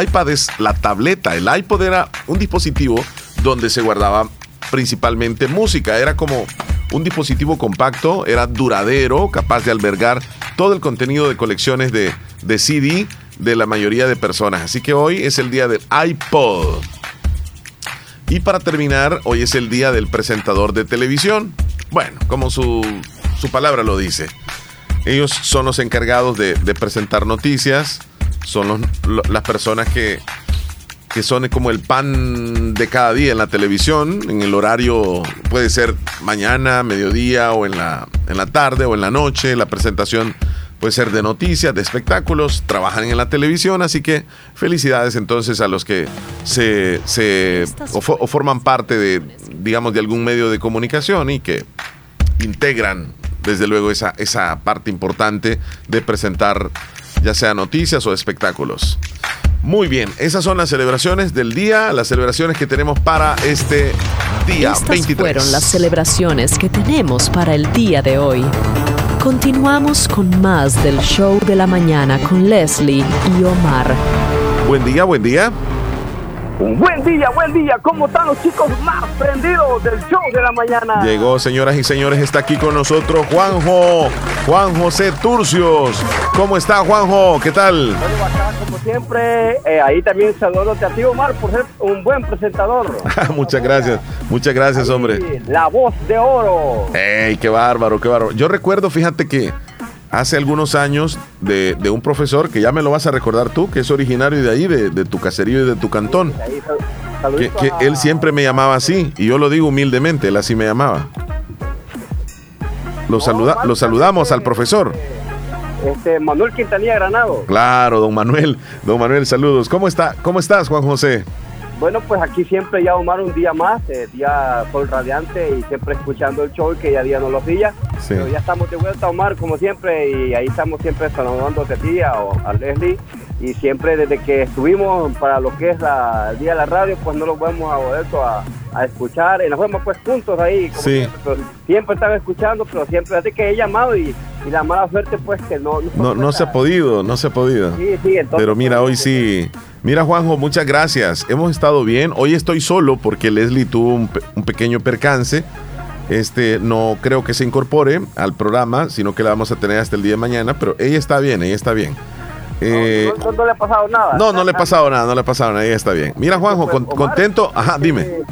iPad es la tableta. El iPod era un dispositivo donde se guardaba principalmente música. Era como un dispositivo compacto, era duradero, capaz de albergar todo el contenido de colecciones de, de CD de la mayoría de personas. Así que hoy es el día del iPod. Y para terminar, hoy es el día del presentador de televisión. Bueno, como su, su palabra lo dice. Ellos son los encargados de, presentar noticias, son los, las personas que, que son como el pan de cada día en la televisión, en el horario puede ser mañana, mediodía o en la, en la tarde o en la noche, la presentación puede ser de noticias, de espectáculos, trabajan en la televisión, así que felicidades entonces a los que se, se o, o, forman parte de, digamos, de algún medio de comunicación y que integran desde luego esa, esa parte importante de presentar ya sea noticias o espectáculos. Muy bien, esas son las celebraciones del día, las celebraciones que tenemos para este día Estas 23. fueron las celebraciones que tenemos para el día de hoy. Continuamos con más del show de la mañana con Leslie y Omar. Buen día, buen día. Buen día, buen día. ¿Cómo están los chicos más prendidos del show de la mañana? Llegó, señoras y señores, está aquí con nosotros Juanjo, Juan José Turcios. ¿Cómo está, Juanjo? ¿Qué tal? Bueno, acá, como siempre, eh, ahí también saludos a ti, Omar, por ser un buen presentador. muchas gracias, muchas gracias, hombre. La voz de oro. ¡Ey, qué bárbaro, qué bárbaro! Yo recuerdo, fíjate que hace algunos años de, de, un profesor que ya me lo vas a recordar tú, que es originario de ahí, de, de tu caserío y de tu cantón. Que, que, él siempre me llamaba así, y yo lo digo humildemente, él así me llamaba. Lo, saluda, lo saludamos al profesor. Este, Manuel Quintanilla Granado. Claro, don Manuel, don Manuel, saludos. ¿Cómo está? ¿Cómo estás, Juan José? Bueno, pues aquí siempre ya Omar un día más, eh, día sol radiante y siempre escuchando el show que ya día no lo. Sí. Pero ya estamos de vuelta, Omar, como siempre, y ahí estamos siempre saludándote a ti, a, a Leslie. Y siempre desde que estuvimos para lo que es la, el día de la radio, pues no lo vamos a volver a, a escuchar. Y nos vemos pues juntos ahí. Como sí. siempre, siempre están escuchando, pero siempre desde que he llamado y, y la mala suerte pues que no... No, no, no se ha podido, no se ha podido. Sí, sí, entonces, Pero mira, hoy sí... Mira, Juanjo, muchas gracias. Hemos estado bien. Hoy estoy solo porque Leslie tuvo un, un, pequeño percance. Este no creo que se incorpore al programa, sino que la vamos a tener hasta el día de mañana. Pero ella está bien, ella está bien. Eh, no, no, no, le ha pasado nada. No, no le ha pasado nada, no le ha pasado nada. Ella está bien. Mira, Juanjo, con, Omar, contento. Ajá, dime.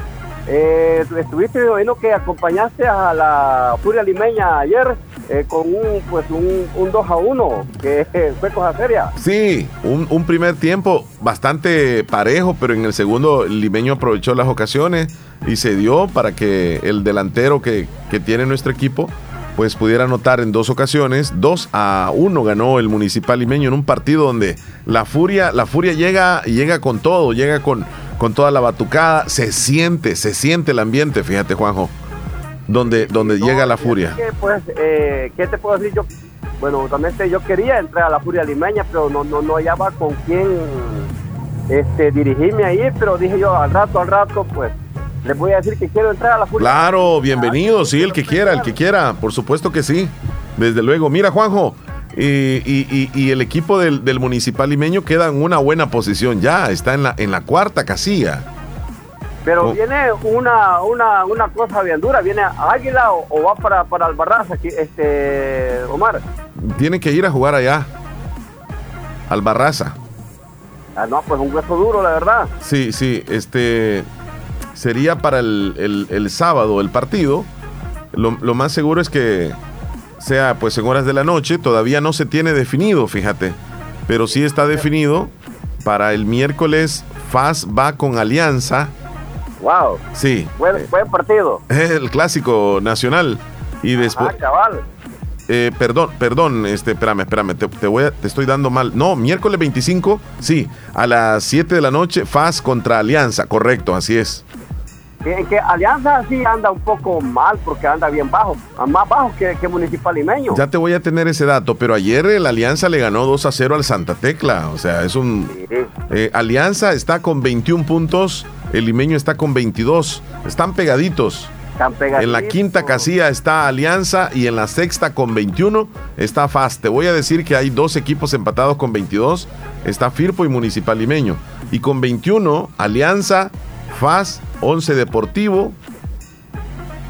Eh, estuviste viendo que acompañaste a la Furia Limeña ayer eh, con un pues un, un 2 a 1 que fue cosa seria. Sí, un, un, primer tiempo bastante parejo, pero en el segundo el limeño aprovechó las ocasiones y se dio para que el delantero que, que tiene nuestro equipo pues pudiera anotar en dos ocasiones. 2 a 1 ganó el municipal limeño en un partido donde la furia, la furia llega, llega con todo, llega con, con toda la batucada, se siente, se siente el ambiente, fíjate Juanjo donde, donde no, llega la furia. Que, pues, eh, ¿qué te puedo decir yo? Bueno, también yo quería entrar a la furia limeña, pero no, no, no hallaba con quién este, dirigirme ahí, pero dije yo al rato, al rato, pues les voy a decir que quiero entrar a la furia. Claro, bienvenido, sí, el que quiera, el que quiera, por supuesto que sí, desde luego. Mira, Juanjo, y, y, y, el equipo del, del, municipal limeño queda en una buena posición ya, está en la, en la cuarta casilla. Pero oh. viene una, una, una cosa bien dura, viene Águila o, o va para, para Albarraza, este, Omar. Tiene que ir a jugar allá, Albarraza. Ah, no, pues un hueso duro, la verdad. Sí, sí, este sería para el, el, el sábado el partido. Lo, lo, más seguro es que sea pues en horas de la noche, todavía no se tiene definido, fíjate, pero sí está definido para el miércoles. FAS va con Alianza Wow. Sí. Buen, buen partido. El clásico nacional. Y después. Ah, cabal. Eh, perdón, perdón, este, espérame, espérame, te, te, voy a, te estoy dando mal. No, miércoles 25, sí, a las 7 de la noche, FAS contra Alianza, correcto, así es. En que Alianza sí anda un poco mal porque anda bien bajo, más bajo que, que Municipal Limeño. Ya te voy a tener ese dato, pero ayer el Alianza le ganó 2 a 0 al Santa Tecla. O sea, es un. Eh, Alianza está con 21 puntos, el Limeño está con 22. Están pegaditos. Están pegaditos. En la quinta casilla está Alianza y en la sexta con 21 está FAS. Te voy a decir que hay dos equipos empatados con 22. Está Firpo y Municipal Limeño. Y con 21, Alianza, FAS, 11 Deportivo,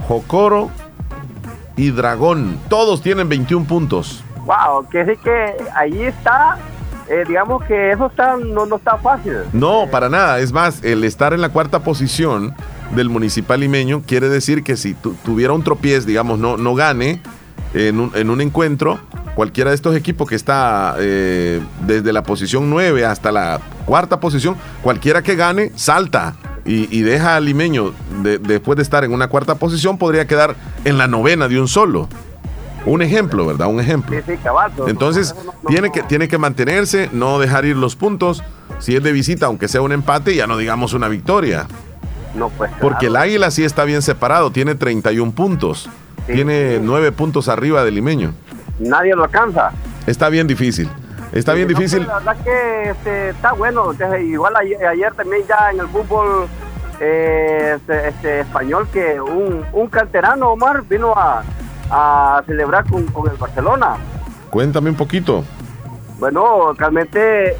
Jocoro y Dragón. Todos tienen 21 puntos. Wow, que sí que ahí está, eh, digamos que eso está, no, no está fácil. No, para nada. Es más, el estar en la cuarta posición del municipal limeño quiere decir que si tu- tuviera un tropiez, digamos, no, no gane en un, en un encuentro, cualquiera de estos equipos que está eh, desde la posición 9 hasta la cuarta posición, cualquiera que gane, salta y, y deja al limeño, de- después de estar en una cuarta posición, podría quedar en la novena de un solo. Un ejemplo, ¿verdad? Un ejemplo. Sí, sí, Entonces, tiene que, tiene que mantenerse, no dejar ir los puntos. Si es de visita, aunque sea un empate, ya no digamos una victoria. No, pues. Porque el Águila sí está bien separado, tiene 31 puntos. Tiene 9 puntos arriba del limeño. Nadie lo alcanza. Está bien difícil. Está bien No, difícil. pues, la verdad que este, está bueno. Igual ayer, ayer también ya en el fútbol eh, este, este, español que un, un canterano, Omar, vino a, a celebrar con, con el Barcelona. Cuéntame un poquito. Bueno, realmente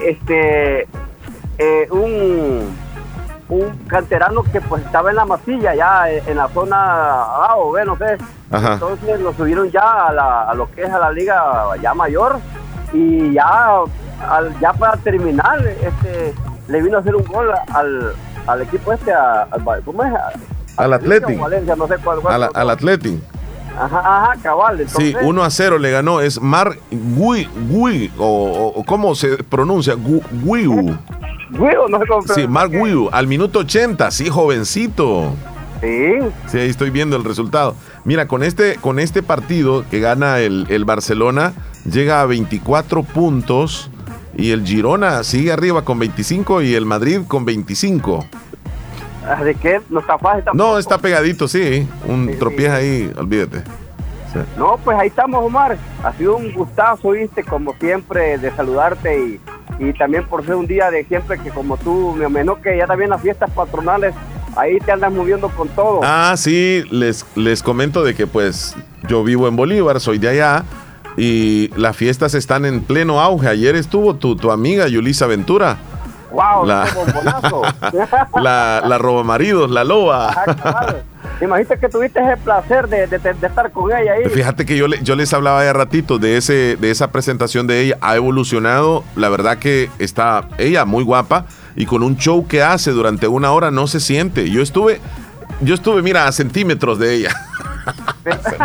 este eh, un, un canterano que pues estaba en la masilla ya en la zona A o B, no sé. Ajá. Entonces lo subieron ya a, la- a lo que es a la liga ya mayor y ya al, ya para terminar este le vino a hacer un gol al, al equipo este a, al- ¿cómo es? A- Al Athletic. o Valencia, no sé cuál, cuál- Al, al Athletic. Ajá, ajá, cabal. Sí, Entonces, 1 a 0 le ganó. Es Mar Gui, Gui o, o- o ¿cómo se pronuncia? Gu- Guiu. Guiu, no sé cómo Sí, Mar Guiu, al minuto 80, sí, jovencito. Sí. Sí, ahí estoy viendo el resultado. Mira, con este, con este partido que gana el, el Barcelona, llega a 24 puntos y el Girona sigue arriba con 25 y el Madrid con 25. ¿De qué? No está fácil tampoco. No, está pegadito, sí. Un tropiez ahí, olvídate. Sí. No, pues ahí estamos, Omar. Ha sido un gustazo, viste, como siempre, de saludarte y, y también por ser un día de siempre que como tú, me menos que ya también las fiestas patronales, ahí te andas moviendo con todo. Ah, sí, les, les comento de que pues yo vivo en Bolívar, soy de allá y las fiestas están en pleno auge. Ayer estuvo tu, tu amiga Yulisa Ventura. ¡Wow! La-. La, la roba maridos, la loba. Ajá, cabal. Imagínate que tuviste el placer de, de- de estar con ella ahí. Fíjate que yo, le- yo les hablaba de ratito de, ese, de esa presentación de ella. Ha evolucionado. La verdad que está ella muy guapa y con un show que hace durante una hora no se siente. Yo estuve, yo estuve, mira, a centímetros de ella.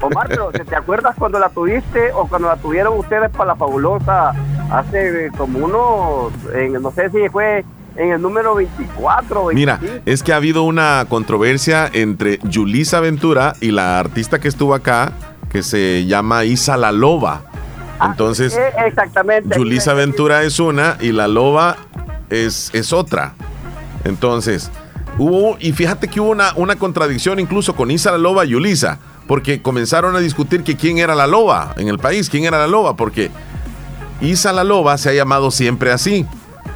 Omar, pero ¿te, acuerdas cuando la tuviste o cuando la tuvieron ustedes para la fabulosa hace eh, como unos, en- no sé si fue en el número 24 o Mira, 25? es que ha habido una controversia entre Yulisa Ventura y la artista que estuvo acá, que se llama Isa la Loba. Entonces, Eh, exactamente. Yulisa Ventura es una y la Loba es, es otra. Entonces, hubo, y fíjate que hubo una, una contradicción incluso con Isa la Loba y Yulisa, porque comenzaron a discutir que quién era la Loba en el país, quién era la Loba, porque Isa la Loba se ha llamado siempre así.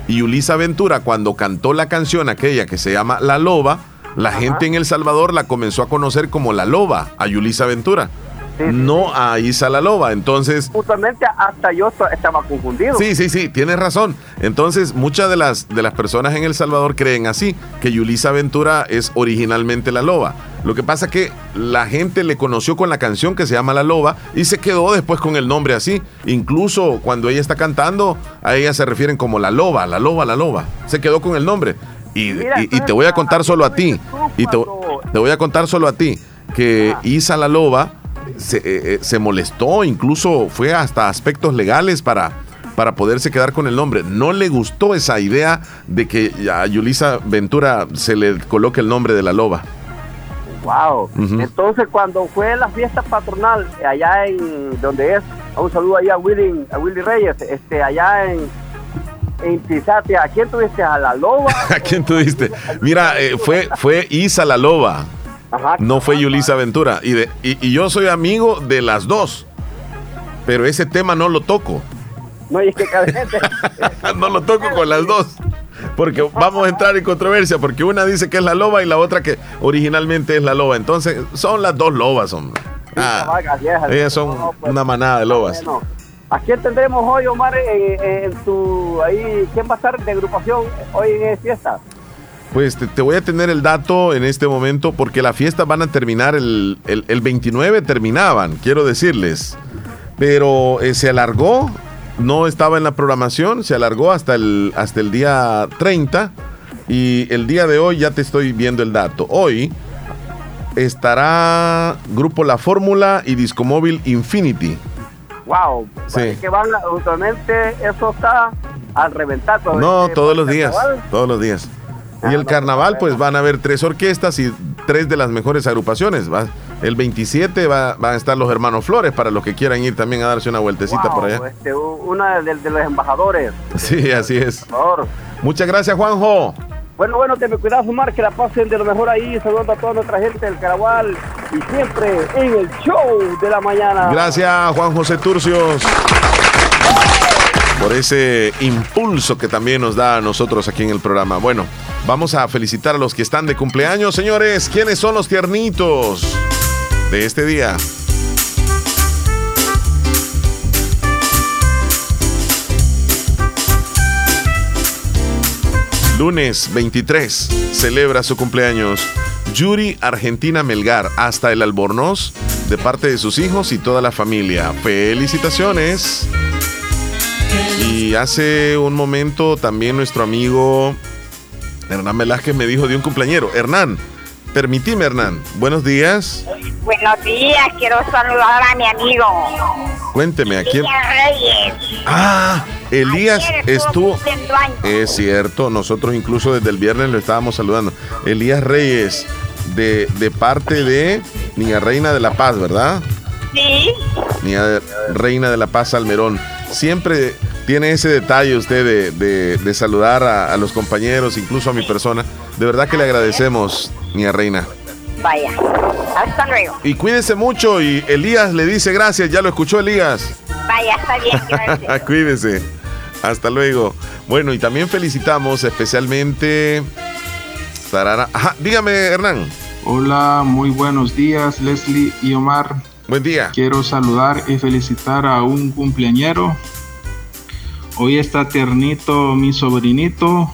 Y Yulisa Ventura, cuando cantó la canción aquella que se llama La Loba, la gente en El Salvador la comenzó a conocer como La Loba, a Yulisa Ventura, no a Isa la Loba. Entonces, Justamente hasta yo estaba confundido. Sí, sí, sí, tienes razón. Entonces, muchas de las, de las personas en El Salvador creen así, que Yulisa Ventura es originalmente la loba. Lo que pasa que la gente le conoció con la canción que se llama La Loba y se quedó después con el nombre así. Incluso cuando ella está cantando, a ella se refieren como la loba, la loba, la loba. Se quedó con el nombre. Y, y- y te voy a contar solo a ti, y te, te voy a contar solo a ti, que Isa la loba se, eh, eh, se molestó, incluso fue hasta aspectos legales para, para poderse quedar con el nombre. No le gustó esa idea de que a Yulisa Ventura se le coloque el nombre de la loba. Wow. Entonces, cuando fue la fiesta patronal eh, allá en donde es, un saludo ahí a Willy, a Willy Reyes, este, allá en, en Tizate, ¿a quién tuviste? ¿A la loba? ¿A quién tuviste? Mira, eh, fue, fue Isa la loba. Ajá. No fue Yulisa Ventura. Y, de, y, y yo soy amigo de las dos. Pero ese tema no lo toco. No, y es que no lo toco con las dos. Porque vamos a entrar en controversia. Porque una dice que es la loba y la otra que originalmente es la loba. Entonces, son las dos lobas, hombre. Ah, ellas son pues, una manada de lobas. ¿A quién tendremos hoy, Omar, en, en tu... ahí, ¿Quién va a estar de agrupación hoy en esta fiesta? Pues te, te voy a tener el dato en este momento porque las fiestas van a terminar el, el, el 29, terminaban, quiero decirles. Pero eh, se alargó, no estaba en la programación, se alargó hasta el, hasta el día 30 y el día de hoy ya te estoy viendo el dato. Hoy estará Grupo La Fórmula y Discomóvil Infinity. Wow, Sí. que van usualmente eso está al reventar. No, todos los días, todos los días. Y el carnaval, pues van a haber tres orquestas y tres de las mejores agrupaciones. Va. El 27 va, van a estar los hermanos Flores para los que quieran ir también a darse una vueltecita Wow, por allá. este, una de, de los embajadores. Sí, así es. Por favor. Muchas gracias, Juanjo. Bueno, bueno, te me cuidas, Omar, que la pasen de lo mejor ahí, saludando a toda nuestra gente del Caragual y siempre en el show de la mañana. Gracias, Juan José Turcios, por ese impulso que también nos da a nosotros aquí en el programa. Bueno, vamos a felicitar a los que están de cumpleaños, señores. ¿Quiénes son los tiernitos de este día? Lunes 23 celebra su cumpleaños Yuri Argentina Melgar hasta el Albornoz de parte de sus hijos y toda la familia. Felicitaciones. Y hace un momento también nuestro amigo Hernán Velázquez me dijo de un cumpleañero. Hernán, permitime Hernán. Buenos días. Buenos días, quiero saludar a mi amigo. Cuénteme, ¿a quién? Reyes. Ah, Elías estuvo... Es cierto, nosotros incluso desde el viernes lo estábamos saludando. Elías Reyes, de, de parte de Niña Reina de la Paz, ¿verdad? Sí, Niña Reina de la Paz Almerón. Siempre tiene ese detalle usted de, de- de saludar a, a los compañeros, incluso a mi persona. De verdad que le agradecemos, Niña Reina. vaya. Hasta luego. Y cuídese mucho y Elías le dice gracias, ya lo escuchó Elías. Vaya, está bien, gracias. Cuídese. Hasta luego. Bueno, y también felicitamos especialmente. Tarara- Ajá, dígame, Hernán. Hola, muy buenos días, Leslie y Omar. Buen día. Quiero saludar y felicitar a un cumpleañero. Hoy está tiernito mi sobrinito.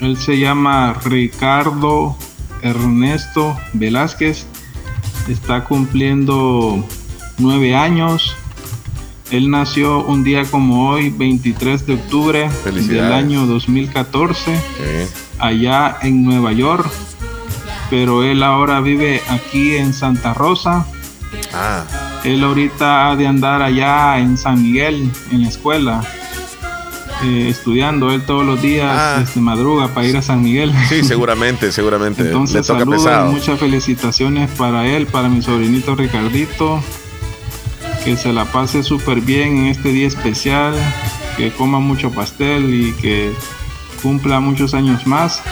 Él se llama Ricardo Ernesto Velázquez. Está cumpliendo nueve años. Él nació un día como hoy, 23 de octubre del año 2014, allá en Nueva York. Pero él ahora vive aquí en Santa Rosa. Ah, Él ahorita ha de andar allá en San Miguel, en la escuela, eh, estudiando. Él todos los días este, madruga para ir a San Miguel. sí, seguramente, seguramente. Entonces, toca saludos muchas felicitaciones para él, para mi sobrinito Ricardito. Que se la pase súper bien en este día especial. Que coma mucho pastel y que cumpla muchos años más.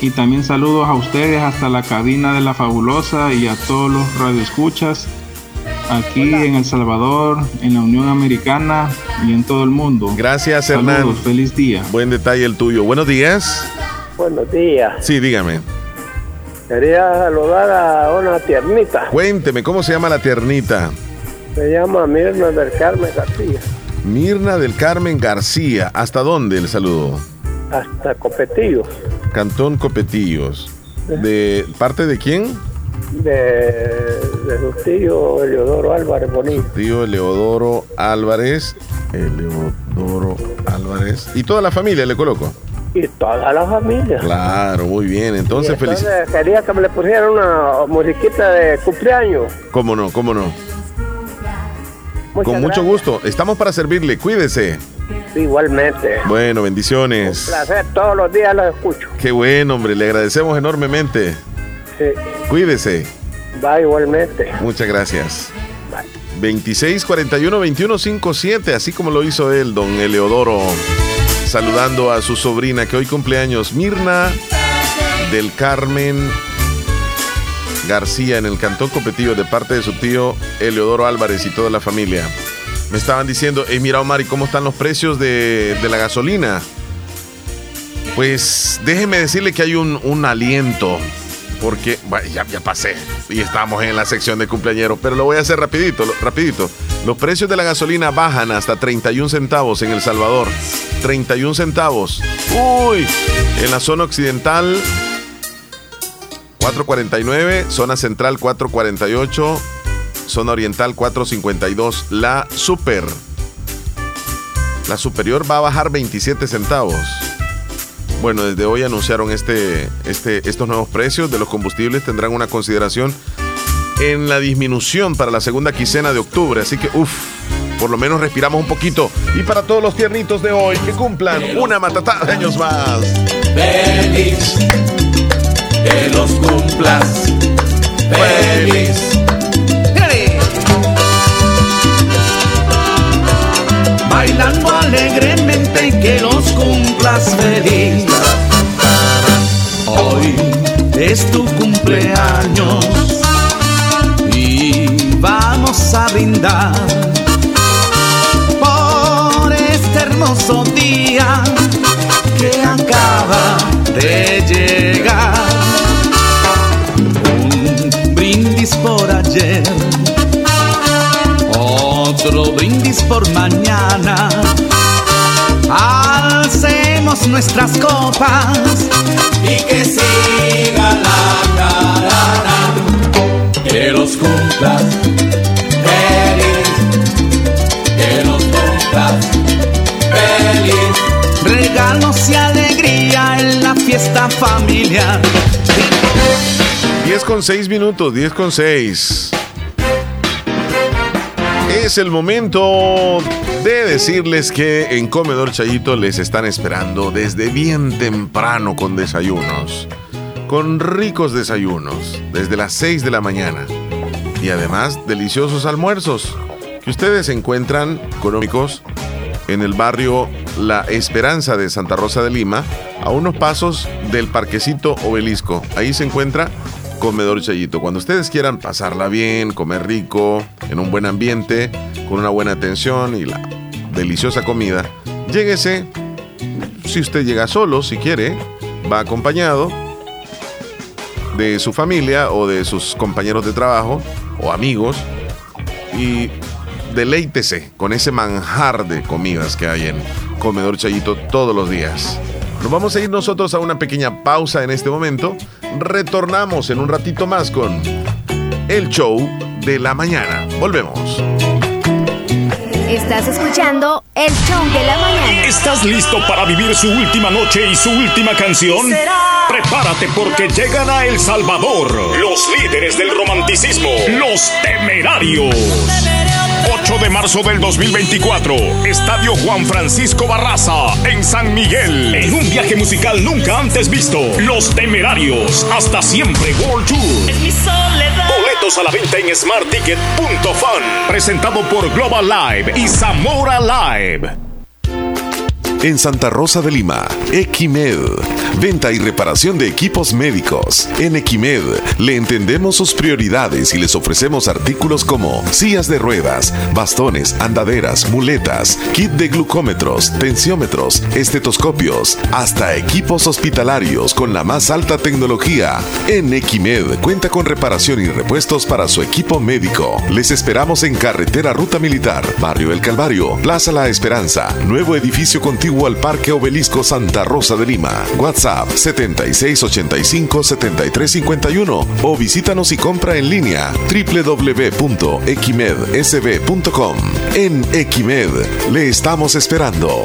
Y también saludos a ustedes hasta la cabina de la fabulosa y a todos los radioescuchas aquí en El Salvador, en la Unión Americana y en todo el mundo. Gracias, Saludos, Hernán. feliz día. Buen detalle el tuyo. Buenos días. Buenos días. Sí, dígame. Quería saludar a una tiernita. Cuénteme, ¿cómo se llama la tiernita? Se llama Mirna del Carmen García. Mirna del Carmen García. ¿Hasta dónde el saludo? Hasta Copetillo. Cantón Copetillos. ¿De parte de quién? De, de su tío Eleodoro Álvarez Bonilla. Tío Leodoro Álvarez. Eleodoro Álvarez. Y toda la familia le coloco. Y toda la familia. Claro, muy bien. Entonces, Y feliz. entonces quería que me le pusieran una musiquita de cumpleaños. ¿Cómo no? ¿Cómo no? Muchas Con mucho gracias. gusto. Estamos para servirle. Cuídese. Igualmente. Bueno, bendiciones. Placer, todos los días los escucho. Qué bueno, hombre. Le agradecemos enormemente. Sí. Cuídese. Va igualmente. Muchas gracias. 26 41 21 57, así como lo hizo él, don Eleodoro. saludando a su sobrina que hoy cumpleaños, Mirna del Carmen García en el Cantón Copetillo de parte de su tío Eleodoro Álvarez y toda la familia. Me estaban diciendo, hey, mira Omar, ¿y cómo están los precios de, de la gasolina? Pues déjeme decirle que hay un, un aliento, porque ya, ya pasé y estamos en la sección de cumpleañeros, pero lo voy a hacer rapidito, rapidito. Los precios de la gasolina bajan hasta 31 centavos en El Salvador. 31 centavos. Uy, en la zona occidental 449, zona central 448, zona oriental 452. La super, la superior va a bajar 27 centavos. Bueno, desde hoy anunciaron este, este, estos nuevos precios de los combustibles. Tendrán una consideración en la disminución para la segunda quincena de octubre. Así que, uff, por lo menos respiramos un poquito. Y para todos los tiernitos de hoy, que cumplan una matatada de años más. Feliz, que los cumplas. Feliz. Bailando alegremente que los cumplas feliz. Hoy es tu cumpleaños y vamos a brindar por este hermoso día que acaba de llegar. Un brindis por ayer, otro brindis por mañana. Alcemos nuestras copas y que siga la carana. Que los cumplas feliz, que los cumplas feliz. Regalos y alegría en la fiesta familiar. 10 con 6 minutos, 10 con 6. Es el momento de decirles que en Comedor Chayito les están esperando desde bien temprano con desayunos. Con ricos desayunos, desde las 6 de la mañana. Y además deliciosos almuerzos que ustedes encuentran económicos en el barrio La Esperanza de Santa Rosa de Lima, a unos pasos del parquecito obelisco. Ahí se encuentra Comedor Chayito. Cuando ustedes quieran pasarla bien, comer rico, en un buen ambiente, con una buena atención y la deliciosa comida, lléguese. Si usted llega solo, si quiere, va acompañado de su familia o de sus compañeros de trabajo o amigos y deleítese con ese manjar de comidas que hay en Comedor Chayito todos los días. Nos vamos a ir nosotros a una pequeña pausa en este momento. Retornamos en un ratito más con el show de la mañana. Volvemos. Estás escuchando el show de la mañana. ¿Estás listo para vivir su última noche y su última canción? Prepárate porque llegan a El Salvador los líderes del romanticismo, los temerarios. 8 de marzo del 2024, Estadio Juan Francisco Barraza, en San Miguel. En un viaje musical nunca antes visto, Los Temerarios, hasta siempre World Tour. Boletos a la venta en smartticket.fan. Presentado por Global Live y Zamora Live. En Santa Rosa de Lima, Equimed. Venta y reparación de equipos médicos. En Equimed le entendemos sus prioridades y les ofrecemos artículos como sillas de ruedas, bastones, andaderas, muletas, kit de glucómetros, tensiómetros, estetoscopios, hasta equipos hospitalarios con la más alta tecnología. En Equimed cuenta con reparación y repuestos para su equipo médico. Les esperamos en Carretera Ruta Militar, Barrio El Calvario, Plaza La Esperanza, nuevo edificio contiguo al Parque Obelisco Santa Rosa de Lima. WhatsApp 7685-7351 o visítanos y compra en línea www.equimedsb.com. En Equimed le estamos esperando.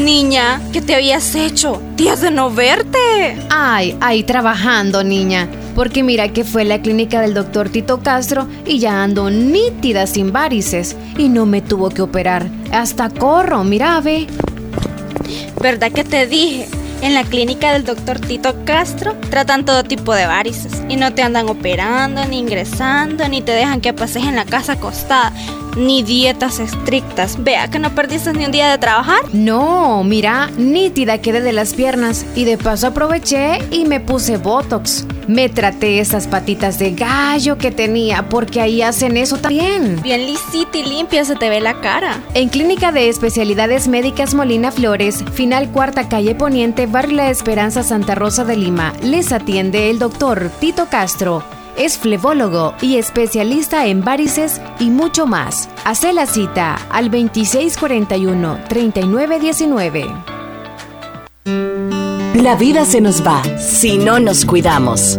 Niña, ¿qué te habías hecho? Días de no verte. Ay, ahí trabajando, niña. Porque mira que fue la clínica del doctor Tito Castro y ya ando nítida sin varices. Y no me tuvo que operar. Hasta corro, mira, ve. ¿Verdad que te dije? En la clínica del doctor Tito Castro tratan todo tipo de varices y no te andan operando, ni ingresando, ni te dejan que pases en la casa acostada ni dietas estrictas. Vea que no perdiste ni un día de trabajar. No, mira, nítida quedé de las piernas y de paso aproveché y me puse Botox. Me traté esas patitas de gallo que tenía porque ahí hacen eso también. Bien lisita y limpia se te ve la cara. En Clínica de Especialidades Médicas Molina Flores, final cuarta calle Poniente, Barrio La Esperanza, Santa Rosa de Lima, les atiende el doctor Tito Castro es flebólogo y especialista en varices y mucho más. Hace la cita al 2641-3919. La vida se nos va si no nos cuidamos.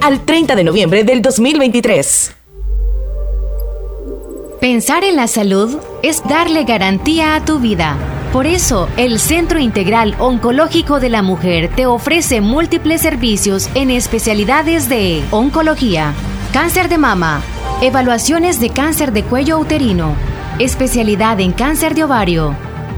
al 30 de noviembre del 2023. Pensar en la salud es darle garantía a tu vida. Por eso, el Centro Integral Oncológico de la Mujer te ofrece múltiples servicios en especialidades de oncología, cáncer de mama, evaluaciones de cáncer de cuello uterino, especialidad en cáncer de ovario,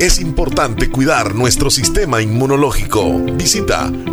Es importante cuidar nuestro sistema inmunológico. Visita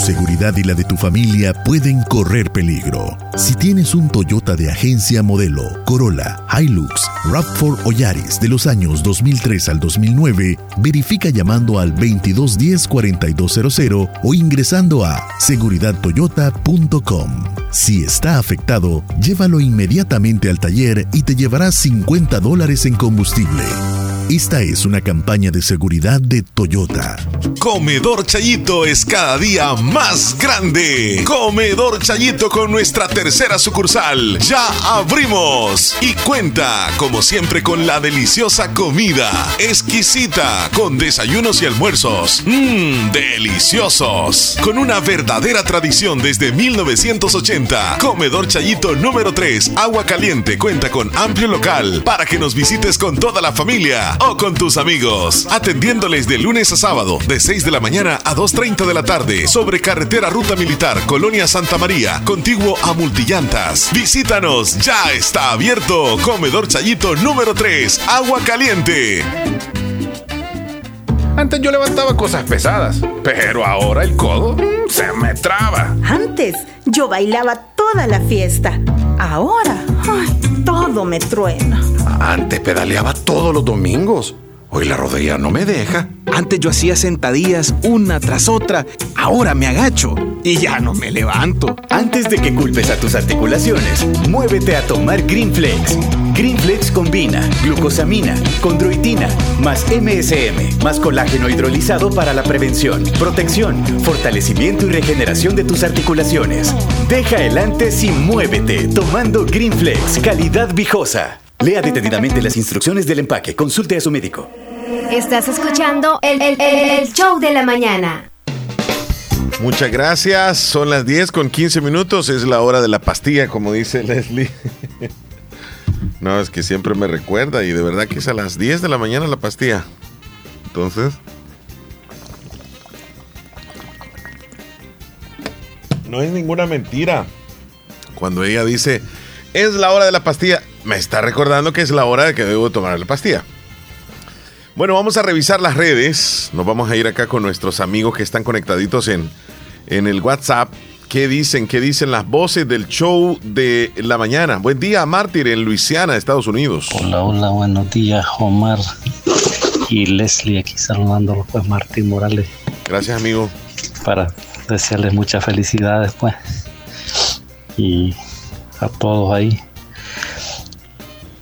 Seguridad y la de tu familia pueden correr peligro. Si tienes un Toyota de agencia modelo, Corolla, Hilux, RAV4 o Yaris de los años 2003 al 2009, verifica llamando al 2210-4200 o ingresando a seguridadtoyota.com. Si está afectado, llévalo inmediatamente al taller y te llevará 50 dólares en combustible. Esta es una campaña de seguridad de Toyota. Comedor Chayito es cada día más grande. Comedor Chayito con nuestra tercera sucursal. Ya abrimos. Y cuenta, como siempre, con la deliciosa comida. Exquisita, con desayunos y almuerzos. Mmm, deliciosos. Con una verdadera tradición desde 1980. Comedor Chayito número 3, Agua Caliente, cuenta con amplio local para que nos visites con toda la familia o con tus amigos. Atendiéndoles de lunes a sábado, de 6 de la mañana a 2.30 de la tarde, sobre carretera Ruta Militar, Colonia Santa María, contiguo a Multillantas. Visítanos, ya está abierto. Comedor Chayito número 3, Agua Caliente. Antes yo levantaba cosas pesadas, pero ahora el codo mm, se me traba. Antes yo bailaba toda la fiesta. Ahora, ay, todo me truena. Antes pedaleaba todos los domingos. Hoy la rodilla no me deja. Antes yo hacía sentadillas una tras otra. Ahora me agacho y ya no me levanto. Antes de que culpes a tus articulaciones, muévete a tomar Greenflex. Greenflex combina glucosamina, condroitina, más MSM, más colágeno hidrolizado para la prevención, protección, fortalecimiento y regeneración de tus articulaciones. Deja el antes y muévete tomando Greenflex, calidad viejosa. Lea detenidamente las instrucciones del empaque. Consulte a su médico. Estás escuchando el, el- el- el show de la mañana. Muchas gracias. Son las 10 con 15 minutos. Es la hora de la pastilla, como dice Leslie. no, es que siempre me recuerda y de verdad que es a las 10 de la mañana la pastilla. Entonces... No es ninguna mentira. Cuando ella dice, es la hora de la pastilla, me está recordando que es la hora de que debo tomar la pastilla. Bueno, vamos a revisar las redes. Nos vamos a ir acá con nuestros amigos que están conectaditos en, en el WhatsApp. ¿Qué dicen? ¿Qué dicen las voces del show de la mañana? Buen día, Mártir, en Luisiana, Estados Unidos. Hola, hola, buenos días, Omar y Leslie, aquí saludándolo, pues Martín Morales, Gracias, amigo. para desearles muchas felicidades, pues, y a todos ahí.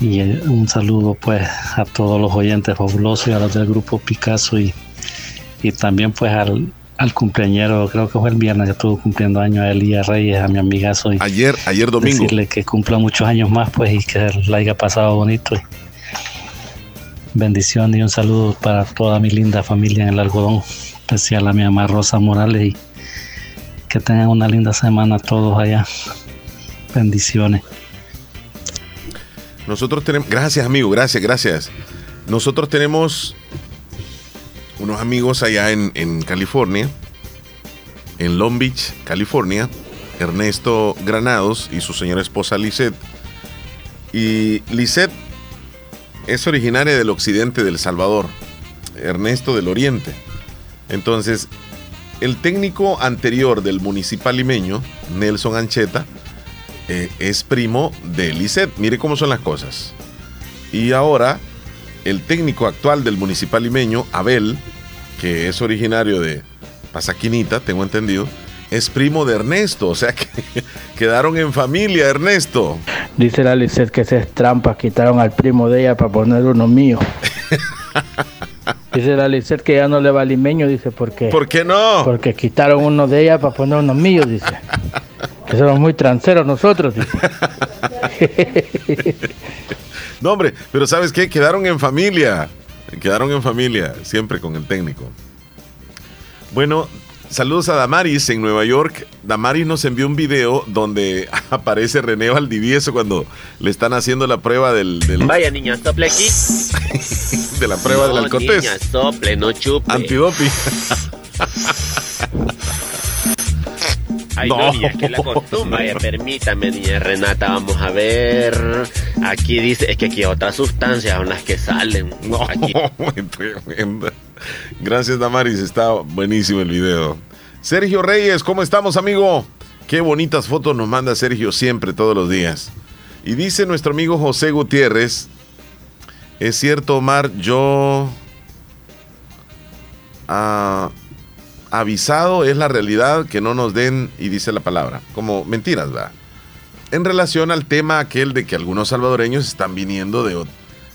Y eh, un saludo, pues, a todos los oyentes fabulosos y a los del grupo Picasso y, y también, pues, al, al cumpleañero, creo que fue el viernes, que estuvo cumpliendo años a Elías Reyes, a mi amigazo. Y Ayer, ayer domingo. Decirle que cumpla muchos años más, pues, y que la haya pasado bonito. y bendiciones y un saludo para toda mi linda familia en el algodón, especial a mi mamá Rosa Morales y que tengan una linda semana todos allá. Bendiciones. Nosotros tenemos, gracias amigo, gracias, gracias. Nosotros tenemos unos amigos allá en, en California, en Long Beach, California, Ernesto Granados y su señora esposa Lisette. Y Lisette es originaria del occidente del Salvador, Ernesto del oriente. Entonces, el técnico anterior del municipal limeño, Nelson Ancheta, eh, es primo de Lisette. Mire cómo son las cosas. Y ahora, el técnico actual del municipal limeño, Abel, que es originario de Pasaquinita, tengo entendido, es primo de Ernesto. O sea que quedaron en familia, Ernesto. Dice la Lisette que esa es trampa, quitaron al primo de ella para poner uno mío. Dice la Lisette que ya no le va al limeño, dice, ¿por qué? ¿Por qué no? Porque quitaron uno de ella para poner uno mío, dice. Que somos muy tranceros nosotros, dice. No, hombre, pero ¿sabes qué? Quedaron en familia. Quedaron en familia, siempre con el técnico. Bueno, saludos a Damaris en Nueva York. Damaris nos envió un video donde aparece René Valdivieso cuando le están haciendo la prueba del... del- Vaya niña, sople aquí. de la prueba del alcotés. niña, sople, no chupe. Antidoping. Ay, no, niña, que la costumbre. Vaya, permítame, niña Renata, vamos a ver. Aquí dice, es que aquí hay otras sustancias son las que salen. Aquí. Tremenda. Gracias, Damaris. Está buenísimo el video. Sergio Reyes, ¿cómo estamos, amigo? Qué bonitas fotos nos manda Sergio siempre, todos los días. Y dice nuestro amigo José Gutiérrez, es cierto, Omar, yo... ah, avisado es la realidad que no nos den, y dice la palabra, como mentiras, ¿verdad? En relación al tema aquel de que algunos salvadoreños están viniendo de,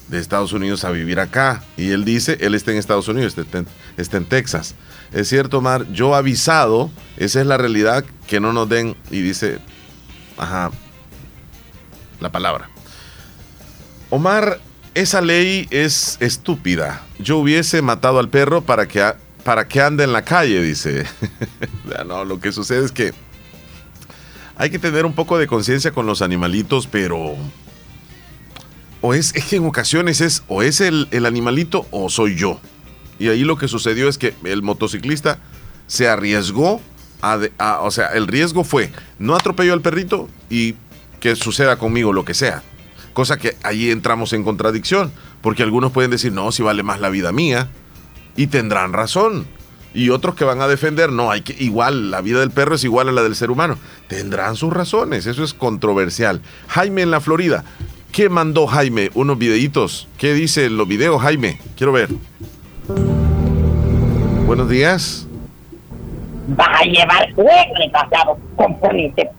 de Estados Unidos a vivir acá. Y él dice, él está en Estados Unidos, está en, está en Texas. Es cierto, Omar, yo avisado, esa es la realidad que no nos den, y dice, ajá, la palabra. Omar, esa ley es estúpida. Yo hubiese matado al perro para que, para que ande en la calle, dice. No, lo que sucede es que hay que tener un poco de conciencia con los animalitos, pero... O es, que en ocasiones es o es el, animalito o soy yo. Y ahí lo que sucedió es que el motociclista se arriesgó a, o sea, el riesgo fue no atropelló al perrito y que suceda conmigo lo que sea. Cosa que ahí entramos en contradicción, porque algunos pueden decir, no, si vale más la vida mía, y tendrán razón. Y otros que van a defender, no, hay que igual, la vida del perro es igual a la del ser humano. Tendrán sus razones, eso es controversial. Jaime en la Florida, ¿qué mandó Jaime? Unos videitos. ¿Qué dice en los videos, Jaime? Quiero ver. Buenos días. Vas a llevar fuego, desgraciado. Componente.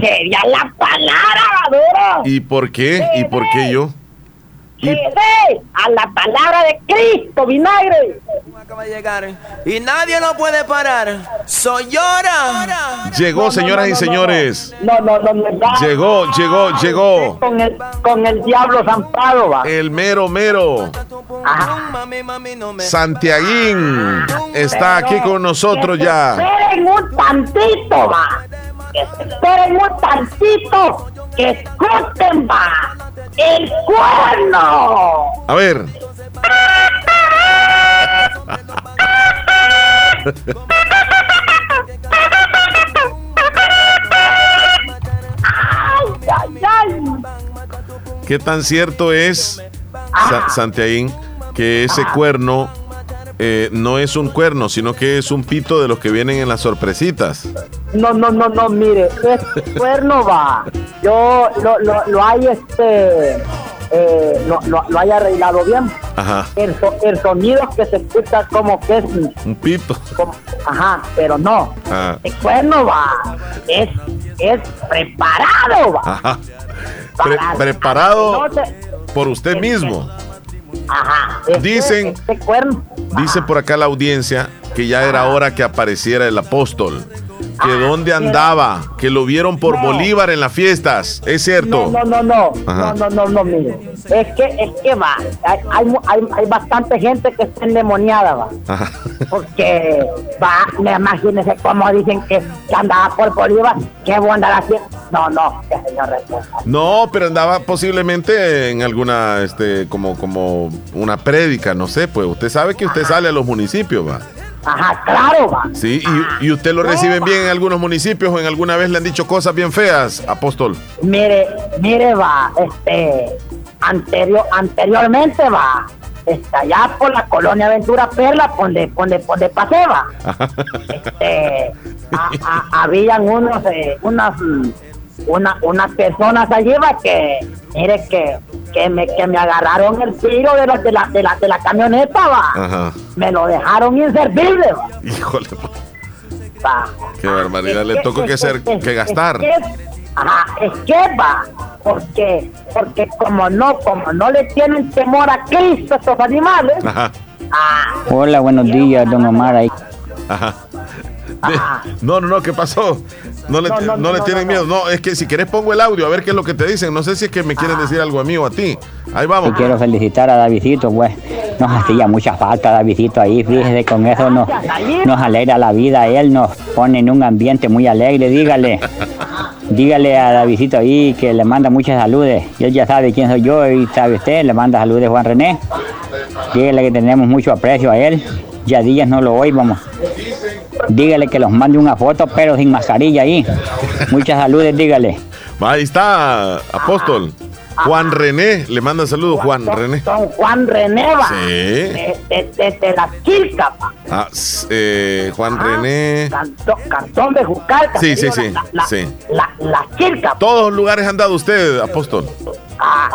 Sería la palabra, Maduro. ¿Y por qué? ¿Y por qué yo? Cede a la palabra de Cristo, vinagre. Acaba de llegar y nadie lo puede parar. Soy llora. Llegó, señoras y señores. No, no, no. Llegó, llegó, llegó. Con el, con el diablo zampado, va. El mero mero. Santiaguín está aquí con nosotros ya. Esperen un tantito, va. Esperen un tantito. Que escuchen, va. El cuerno. A ver. ¿Qué tan cierto es, Sa- Santiaguín, que ese cuerno eh, no es un cuerno, sino que es un pito de los que vienen en las sorpresitas? No, no, no, no, mire, este cuerno va. Yo lo, lo, lo hay este. eh, lo, lo, lo hay arreglado bien. Ajá, El, so- el sonido que se escucha como que es. un pito. como- ajá, pero no. Ah, El cuerno va. Es, es preparado, va. ajá. Pre- preparado No por usted mismo. Ajá. Este- Dicen, Este cuerno. dice por acá la audiencia que ya era hora que apareciera el apóstol. Que dónde andaba, que lo vieron por Bolívar en las fiestas. Es cierto. No, no, no, no, Ajá. no, no, no, no, mire. Es que, es que va, hay, hay, hay, bastante gente que está endemoniada, va. Ajá. Porque va, me imagínese cómo dicen que, que andaba por Bolívar, que voy a andar haciendo. No, no, que señor. No, pero andaba posiblemente en alguna, este, como, como una prédica, no sé, pues usted sabe que usted sale a los municipios, va. Ajá, claro, va. Sí, y, y usted lo reciben bien en algunos municipios o en alguna vez le han dicho cosas bien feas, apóstol. Mire, mire, va, este, anterior, anteriormente va, está allá por la colonia Ventura Perla, donde, donde, donde pasé, va. este, a- a- habían unos, eh, unas, una, unas personas allí, va, que, mire, que, que me, que me agarraron el tiro de la, de la, de la, de la camioneta, va. Ajá. Me lo dejaron inservible, va. Híjole, va. qué barbaridad, le tocó que hacer, que gastar. Es que, ajá, es que va, porque, porque como no, como no le tienen temor a Cristo estos animales, Ajá, Hola, buenos días, don Omar. Ahí- ajá. De- no, no, no, ¿qué pasó? No le, No, no, no le no, tienen no, miedo. No, es que si querés pongo el audio a ver qué es lo que te dicen. No sé si es que me quieren decir algo a mí o a ti. Ahí vamos. Yo quiero felicitar a Davidito, pues. Nos hacía mucha falta Davidito ahí, fíjese, con eso nos, nos alegra la vida, él nos pone en un ambiente muy alegre, dígale. Dígale a Davidito ahí que le manda muchas saludes. Y él ya sabe quién soy yo y sabe usted, le manda saludes Juan René. Dígale que tenemos mucho aprecio a él. Ya días no lo oímos. Dígale que los mande una foto, pero sin mascarilla ahí. Muchas saludes, dígale. Ahí está, apóstol. Juan René, le manda saludos, Juan René. Don Juan René, va. Sí. De, de, de- de la Chilca, va. Ah, eh, Juan Ah, René. Cantón, Cantón de Jucalca. Sí, sí, sí, La, la, sí. la, la Chilca. Todos los lugares han dado usted, apóstol. Ah,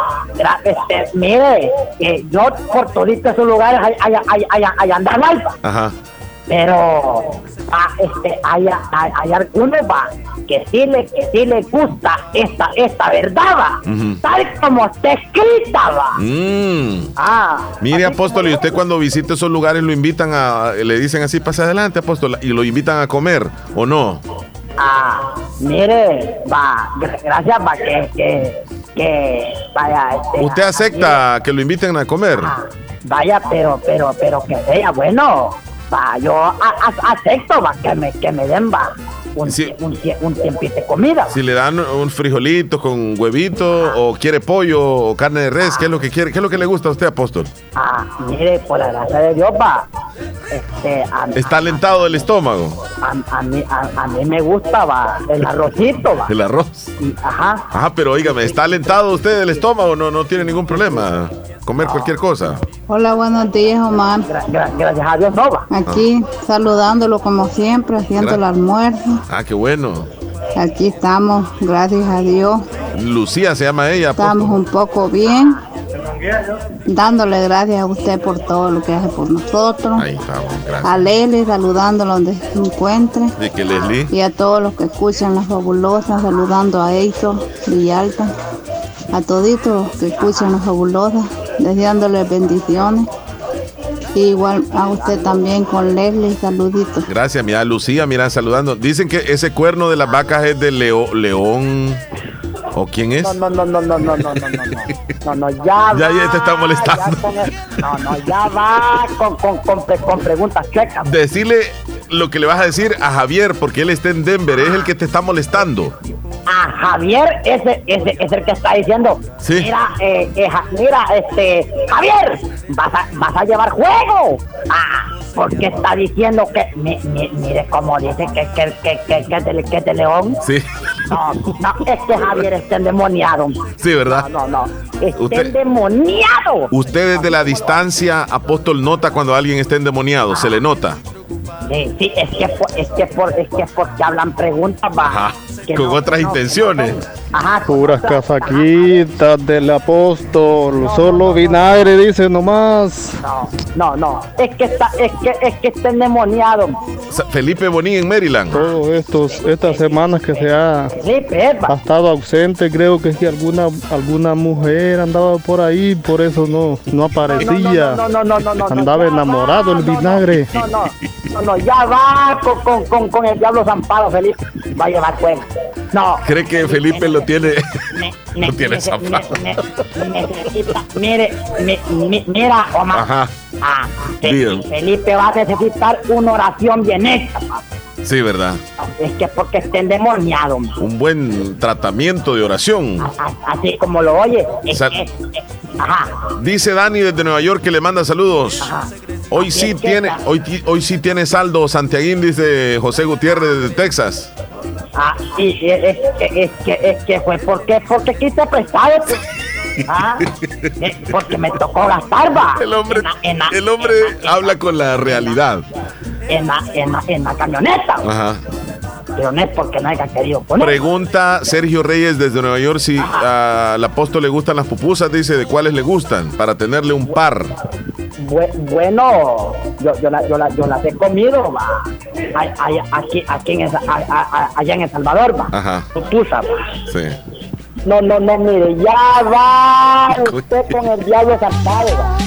este, mire, eh, yo por toditos esos lugares hay, hay, hay, hay, hay andar mal, va. Ajá. Pero ah, este, hay, hay, hay algunos va, que sí le que sí le gusta esta esta verdad va, tal como está escrita va. Mm. Ah, Mire, apóstol, y usted cuando visite esos lugares lo invitan a, le dicen así, pase adelante, apóstol, y lo invitan a comer, ¿o no? ah, mire, va, gra- gracias va que que, que vaya este, ¿Usted acepta que lo inviten a comer? vaya, pero pero pero que sea bueno, va, yo a- acepto va que me que me den va un, tie- un, tie- un tiempito de comida. Si le dan un frijolito con huevito, o quiere pollo, o carne de res, ¿qué es lo que quiere? ¿Qué es lo que le gusta a usted, apóstol? Ah, mire, por la gracia de Dios, va. Este, a, ¿Está alentado del estómago? a, a mí, a, a mí me gusta, va, el arrocito, va. El arroz. Y, ajá. Ajá, pero oígame, ¿está alentado usted del estómago? No, no tiene ningún problema. Comer cualquier cosa. Hola, buenos días, Omar. gracias a Dios, no va. Aquí saludándolo como siempre, haciendo el Gra- almuerzo. Ah, qué bueno. Aquí estamos, gracias a Dios. Lucía se llama ella, Estamos apóstol. un poco bien, dándole gracias a usted por todo lo que hace por nosotros. Ahí estamos, A gracias. Lele, saludándolo donde se encuentre. De que Leslie. Y a todos los que escuchan las fabulosas, saludando a Eito Villalta, a toditos los que escuchan las fabulosas, deseándoles bendiciones. Igual a usted también con Leslie, saluditos. Gracias, mira, Lucía, mira, saludando. Dicen que ese cuerno de las vacas es de Leo, León. ¿O quién es? No, no, no, no, no, no, no, no, no, no, no, no, ya Ya, va, ya te está molestando. ya con el- no, no, ya va con, con, con, pre- con preguntas checas. Decirle lo que le vas a decir a Javier, porque él está en Denver, es el que te está molestando. A Javier, ese, ese es el que está diciendo, Sí. mira, eh, eh, mira, este, Javier, vas a, vas a llevar juego. Ah, porque está diciendo que, mi- mi- mire cómo dice que, que, que, que, que, de, que es de León. Sí, No, no, este Javier está endemoniado. sí, ¿verdad? No, no, está Usted- endemoniado. Usted desde la distancia, apóstol, nota cuando alguien está endemoniado, se le nota. Sí, sí, es que, es que, por, es que porque hablan preguntas, que con no- otras no- intenciones. Ajá, Puras casaquitas del apóstol, solo vinagre, dice nomás. No, no, no, es que está, es que, es que está endemoniado. Felipe Bonín en Maryland. Todos estos, estas semanas que se ha, Felipe, ha estado ausente, creo que si alguna, alguna mujer andaba por ahí, por eso no, no aparecía. No, no, no, no, no, no, Andaba enamorado el no, no, vinagre. No, no, no, no, ya va con, con, con, con el diablo zampado, Felipe. Va a llevar juego. No. ¿Cree que Felipe lo tiene? Ne- Lo tiene ne- necesita, mire, mi- mi- mira, Omar. Ajá. Ah, Fe- Diga. Felipe va a necesitar una oración bien hecha. pa. Sí, ¿verdad? Es que porque está endemoniado, ma. Un buen tratamiento de oración. Así como lo oye. Es ajá. Dice Dani desde Nueva York que le manda saludos. Hoy sí tiene, hoy, hoy sí tiene saldo Santiaguín, dice José Gutiérrez de Texas. Ah, y, y- es, es- es que, es que fue porque, porque quise prestado. pues. Ah, porque me tocó gastar, va. El hombre, En la, en la- el hombre habla con la realidad. en la, en la, en la camioneta. Ajá. Pero no es porque no haya querido poner. Pregunta Sergio Reyes desde Nueva York si al apóstol le gustan las pupusas. Dice de cuáles le gustan para tenerle un par. Bue- bueno, yo, yo, la, yo, la, yo las he comido, va. Ay- ay- Aquí, aquí en esa- a- a- a- allá en El Salvador, va. Ajá. Pupusa, va. Sí. No, no, no, mire, ya va usted con el diablo zampado, va.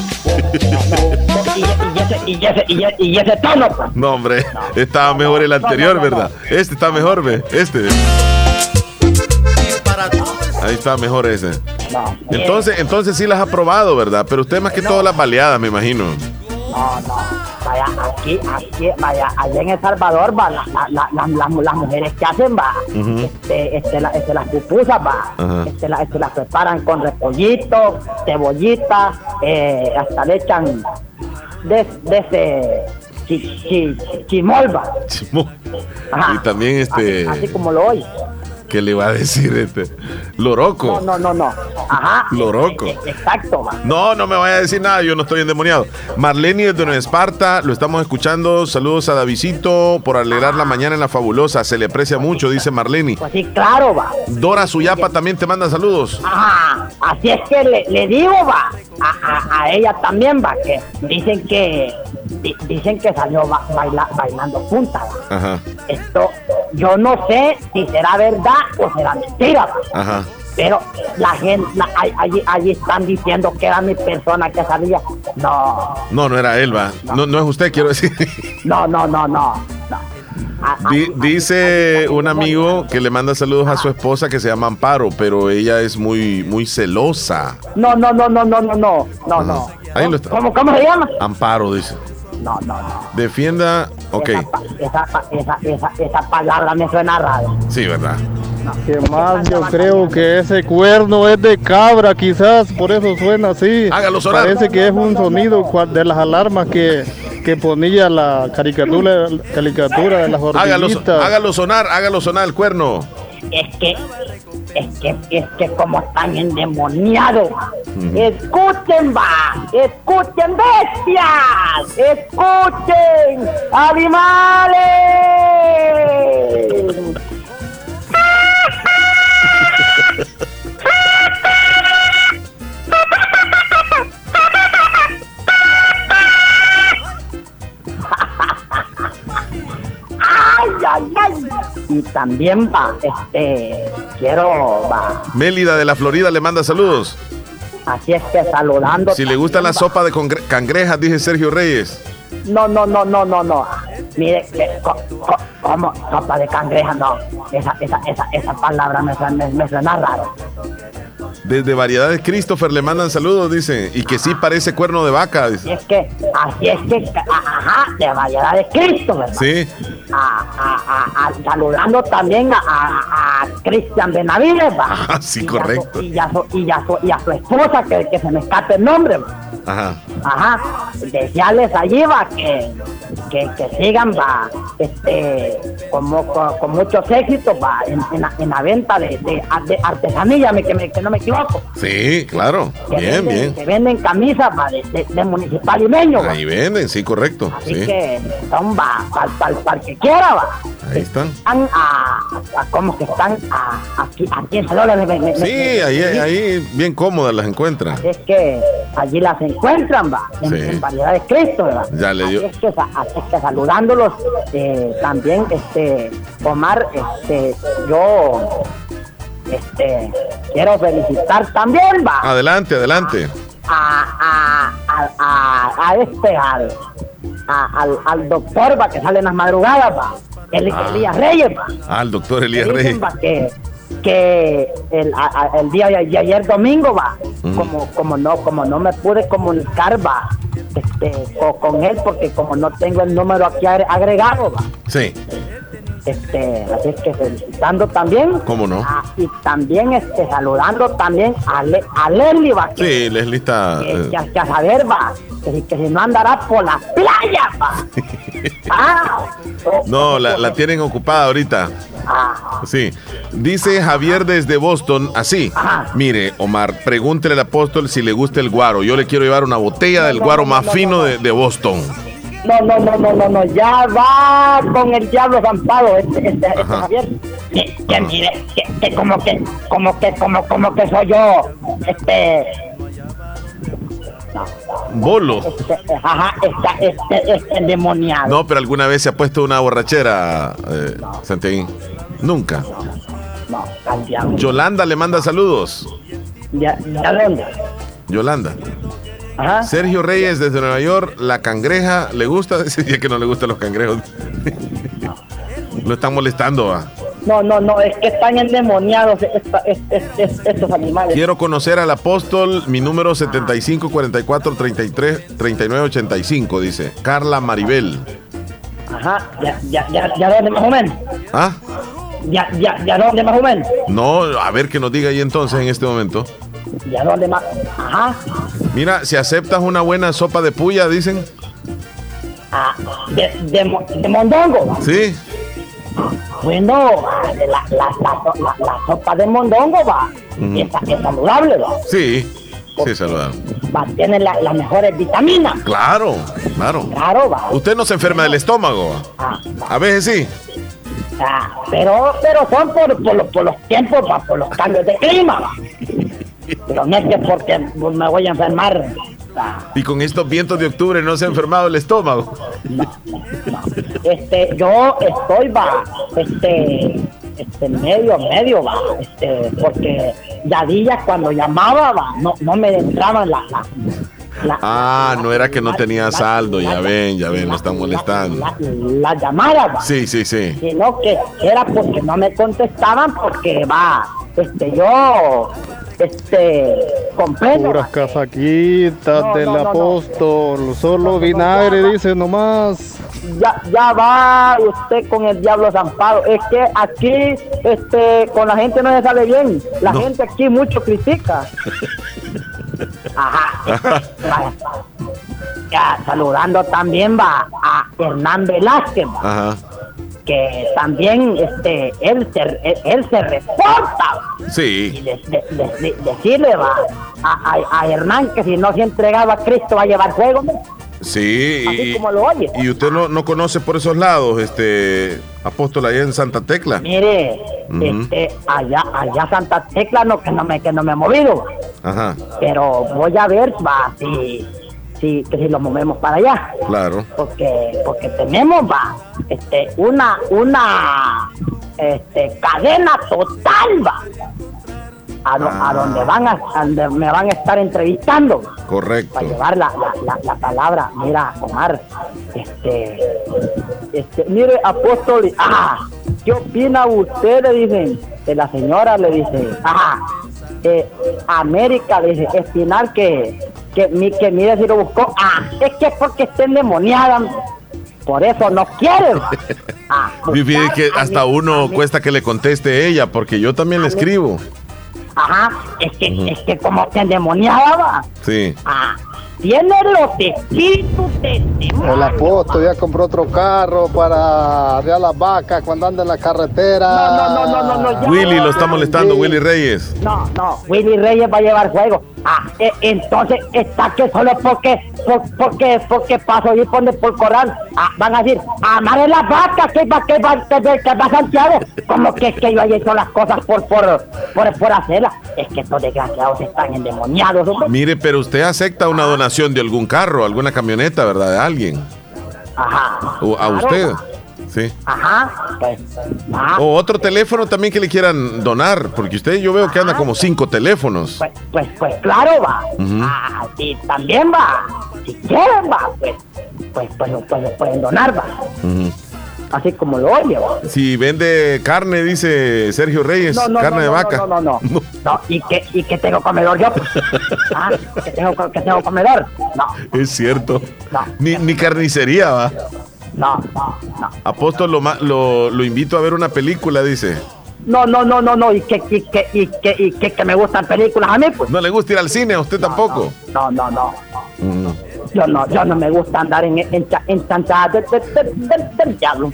Y, ese, y, ese, y, ese, y ese tono, pues. No, hombre, estaba mejor el anterior, ¿verdad? Este está mejor, ve. Este. Ahí está mejor ese. No, Entonces, entonces sí las ha probado, ¿verdad? Pero usted más que todo las baleadas, me imagino. No, no. Vaya, aquí, aquí, vaya, allá en El Salvador, va, la- la- la- la- las- las mujeres que hacen, va, este, este, este, las pupusas, va, Ajá. este, la- este, las preparan con repollito, cebollita, eh, hasta le echan de, de ese chi, chi- chimol, va. Chimo. Ajá. Y también este. Así como lo oye. ¿Qué le va a decir este? Loroco. No, no, no, no. Ajá. Loroco. Eh, Exacto, va. No, no me vaya a decir nada, yo no estoy endemoniado. Marlene desde Nueva Esparta, lo estamos escuchando. Saludos a Davidito por alegrar la mañana en la fabulosa. Se le aprecia mucho, dice Marlene. Pues sí, claro, va. Dora Suyapa también te manda saludos. Ajá. Así es que le, le digo, va. A, a- a ella también, va. Que dicen que. di- dicen que salió ba- baila- bailando punta, va. Ajá, Esto, yo no sé si será verdad o será mentira, ajá. Pero la gente, la- allí, allí están diciendo que era mi persona que salía. No, No, no era él, va. No, no es usted, quiero decir. no, no, no, no. Di- dice un amigo que le manda saludos a su esposa que se llama Amparo, pero ella es muy, muy celosa. No, no, no, no, no, no, no, no, no. Ahí lo está. ¿Cómo, cómo se llama? Amparo, dice. No, no, no. Defienda. Ok. Esa, esa, esa, esa palabra me suena rara. Sí, ¿verdad? Que más yo creo que ese cuerno es de cabra, quizás, por eso suena así. Hágalo sonar. Parece que es un sonido cual- de las alarmas que, que ponía la caricatura, caricatura de las Hágalo, hormiguitas. hágalo sonar, hágalo sonar el cuerno. Es que, es que, es que como están endemoniados. Escuchen, va, escuchen, bestias, escuchen, animales. Ay, ay, ay. Y también va, este, quiero, va, Mélida de la Florida le manda saludos. así es que saludando. Si le gusta la sopa de cangrejas, dice Sergio Reyes. No, no, no, no, no, no. Mire, que, co- co- como sopa de cangreja, no. Esa, esa, esa, esa palabra me me, me suena raro. Desde Variedades Christopher le mandan saludos, dice. Y que sí parece cuerno de vaca. Y dice. es que, así es que, ajá, de variedad de Cristo, ¿verdad? Sí. A, a- a- a- saludando también a, Cristian Benavides, va. Ah, sí, Y a su- correcto. Y a su, y a su, y a su esposa, que, que se me escape el nombre, va. Ajá. Ajá, desearles allí va que, que, que sigan va este como con, con muchos éxitos va en, en la, en la venta de, de, de artesanía que, me- que no me equivoco Sí, claro. que Bien, venden, bien. que venden camisas va de, de, de municipal limeño va. Ahí venden, sí, correcto. así Sí. que son va para el que quiera va Ahí están. están a, a- como que están a, aquí aquí en Salón me- Sí, me- ahí, ahí bien cómodas las encuentran. es que allí las encuentran, va, en, Sí. en variedad de Cristo, ¿verdad? Ya le dio. Así es que, así es que saludándolos, eh, también, este, Omar, este, yo, este, quiero felicitar también, va, Adelante, adelante. a, a, a, a, a este, al, al, al doctor, va, que sale en las madrugadas, va, el Ah. Elías Reyes, va. Ah, el doctor Elías Reyes. va, que, que el, a- el día de, ayer domingo va como como no como no me pude comunicar va este co- con, él porque como no tengo el número aquí agre- agregado va Sí, este así es que felicitando también cómo no. Ah, y también este saludando también a, Le- a Leslie va Sí, Leslie está. que- eh, que a saber va que, si- que no andará por las playas va ah, No, la, la tienen ocupada ahorita. ah, Sí. Dice Javier desde Boston, así. Mire, Omar, pregúntele al apóstol si le gusta el guaro. Yo le quiero llevar una botella del guaro más fino de, de Boston. No, no, no, no, no, no, ya va con el diablo zampado este, este, este. Javier. Que, que mire, que, que como que, como que, como, como que soy yo, este, Bolo. este, ajá, está, este, este endemoniado. No, pero alguna vez se ha puesto una borrachera, eh, Santiago. Nunca. No. Yolanda le manda saludos. Ya, ya dónde. Yolanda. Ajá. Sergio Reyes desde Nueva York, la cangreja, ¿le gusta? Decía que no le gustan los cangrejos. Lo están molestando, va. No, no, no, es que están endemoniados esta- es- es- es- estos animales. Quiero conocer al apóstol, mi número 75 44 33 39 85, dice. Carla Maribel. Ajá, ya, ya, ya, ya dónde más o menos. ¿Ah? Ya, ya, ya dónde más o menos. No, a ver que nos diga ahí entonces en este momento. Ya dónde más. Ajá. Mira, si aceptas una buena sopa de puya, dicen. Ah, de, de, de mondongo. Sí. Bueno, la, la, la, sopa de mondongo va. Es, es saludable, va. Sí, sí, saludable. va tiene la- las mejores vitaminas. Claro, claro. Claro, va. Usted no se enferma del estómago. Ah, A veces sí. ah, pero, pero son por, por, los, por los tiempos, va, por los cambios de clima. va. Pero no es que porque me voy a enfermar. Y con estos vientos de octubre no se ha enfermado el estómago. este, yo estoy, va, este, este, medio, medio, va, este, porque ya días cuando llamaba, va, no, no me entraban las, la- Ah, no era que no tenía saldo, ya ven, ya ven, lo están molestando. las llamadas, va, Sí, sí, sí. sino que era porque no me contestaban, porque va, este, yo, este, comprendo. Puras casaquitas No, del no, no, no. apóstol, solo vinagre, dice nomás. ya, ya va usted con el diablo zampado. Es que aquí, este, con la gente no se sabe bien. La No. gente aquí mucho critica. Ajá. Vaya. Ya, saludando también va a Hernán Velázquez, Ajá. Que también, este, él se, él, él se reporta. Sí. De- decirle va a, a- a Hernán que si no se ha entregado a Cristo va a llevar fuego. ¿no? Sí. Así Y, como lo oye. y usted no, no conoce por esos lados, este apóstol allá en Santa Tecla. Mire, este, allá, allá Santa Tecla no que no me que no me he movido, Ajá, pero voy a ver va si, si que si lo movemos para allá, claro. porque porque tenemos va este una una este cadena total va a, do- a donde van a, a donde me van a estar entrevistando Correcto. para llevar la, la, la, la palabra, mira, Omar, este, este, mire, apóstol, ah, ¿qué opina usted? Le dicen, de la señora le dice, ajá, eh, América, dice, Espinal que, que, mi- que mire si lo buscó, ah, es que es porque está endemoniada, por eso no quiere, ah, fíjate que hasta mi- uno cuesta que le conteste ella, porque yo también le escribo. ajá, es que, es que como está endemoniada, va, Sí. ah, tiene los espíritus de El apóstol ya compró otro carro para arrear las vacas cuando anda en la carretera. No, no, no, no, no, ya. Willy lo está molestando, Willy Reyes. No, no, Willy Reyes va a llevar juego. Ah, eh, entonces está que solo porque, por- porque, porque paso y pone por corral. Ah, van a decir, amaré las vacas, que va, que va, que va, que va Santiago. Como que es que yo haya hecho las cosas por, por, por, por hacerlas. Es que estos desgraciados están endemoniados, hombre. Mire, pero usted acepta una donación de algún carro, alguna camioneta, ¿verdad? De alguien. Ajá. O a Claro. Sí. Ajá, pues. O otro teléfono también que le quieran donar, porque usted yo veo que anda como cinco teléfonos. pues, pues, pues claro, va. Ah, sí, también va. Si quieren, va, pues, pues, pues, pues lo pueden donar, va. Así como lo oye, va. Si vende carne, dice Sergio Reyes, No, no, carne no, de vaca. No, no, no. no. ¿y que, y que tengo comedor yo. pues. Ah, que tengo, que tengo comedor. No, Es cierto. Ni, ni carnicería va. No, no, no. Apóstol, lo, lo, lo invito a ver una película, dice. No, no, no, no, no. Y que, y que, y que, y que, que me gustan películas a mí, pues. ¿No le gusta ir al cine a usted tampoco? No, no, no. Mm. Yo no, yo no me gusta andar en, en, en de- del diablo.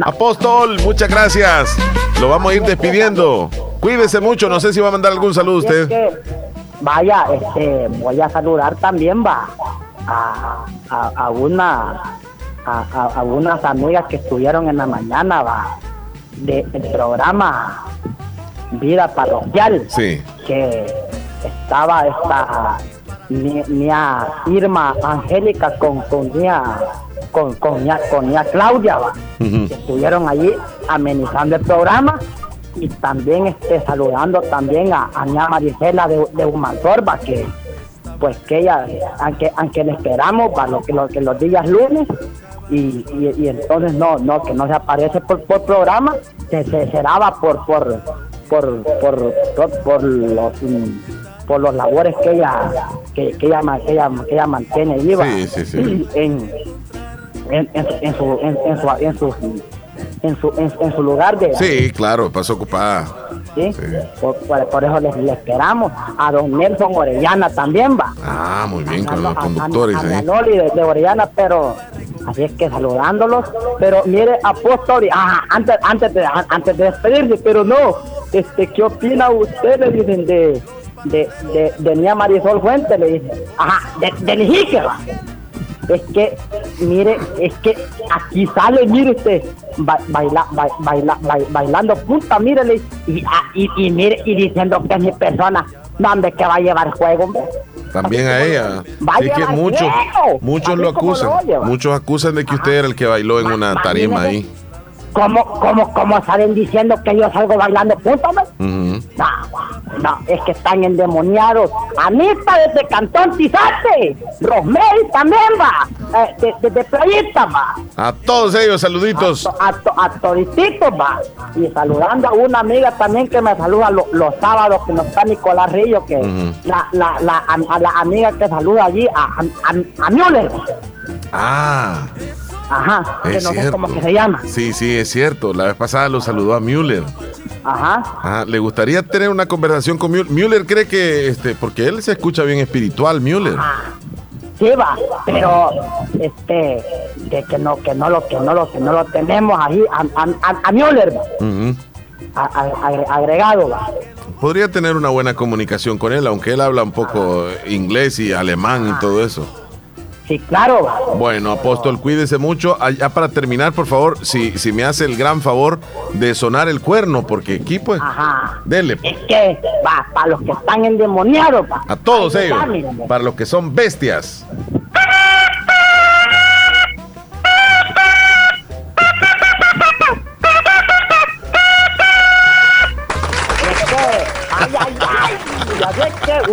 Apóstol, muchas gracias. Lo vamos a ir despidiendo. Cuídese mucho, no sé si va a mandar algún saludo usted. vaya, este, voy a saludar también, va, a, a, a una, a, a- a unas amigas que estuvieron en la mañana, va, de- del programa Vida Parroquial, Sí. que estaba esta mía Irma Angélica con, con con, con, mía Claudia, va que estuvieron allí amenizando el programa y también este saludando también a, a Marisela de, de Humantorba que pues que ella aunque aunque le esperamos para lo que lo que los días lunes y, y, y entonces no no que no se aparece por, por programa se, se, se daba por por por por, por, por los por los labores que ella que, que ella que ella que ella mantiene viva Sí, sí, sí. en en, en, su- en su en, en su en su en su en, en su lugar de Sí, claro, pasó ocupada. ¿sí? Por, por- por eso les esperamos a don Nelson Orellana también va Ah, muy bien, con a, los conductores a- a de, de Orellana pero Así es que saludándolos, pero mire, apóstol, ajá, antes, antes, de, antes de despedirse, pero no, este, ¿qué opina usted? Le dicen de, de, de, de Marisol Fuentes, le dicen, ajá, de, de. Es que, mire, es que aquí sale, mire usted, ba- baila, ba- baila, ba- bailando punta, mírele, y, ah, y, y mire, y diciendo que es mi persona, hombre, que va a llevar juego, hombre. También a ella. Vaya, Sí que muchos, muchos lo acusan. Muchos acusan de que usted era el que bailó en una tarima ahí. ¿Cómo, cómo, cómo salen diciendo que yo salgo bailando? Ujú. No, no, es que están endemoniados. Anita desde Cantón Tizate, Rosemary también va, eh, de, de, de Playita va, A todos ellos, saluditos. a, to- a todititos va. Y saludando a una amiga también que me saluda lo- los sábados, que no está Nicolás Rillo, que Ujú. la, la, la, a, a la amiga que saluda allí, a, a, a, a Müller. Ah, Ajá, que es no sé cómo que se llama. Sí, sí, es cierto. La vez pasada lo saludó a Müller. Ajá. Ah, ¿Le gustaría tener una conversación con Müller? Müller cree que, este, porque él se escucha bien espiritual, Müller. Sí va, pero este que, que no que no lo que no lo que no lo tenemos ahí a, a, Müller, va, a- a- agre- agregado va. Podría tener una buena comunicación con él, aunque él habla un poco inglés y alemán y todo eso. Sí, claro. Bueno, apóstol, cuídese mucho. Ah, Ya para terminar, por favor, si, si me hace el gran favor de sonar el cuerno, porque aquí pues, Ajá. dele Es que va para los que están endemoniados, va. a todos ellos, para los que son bestias.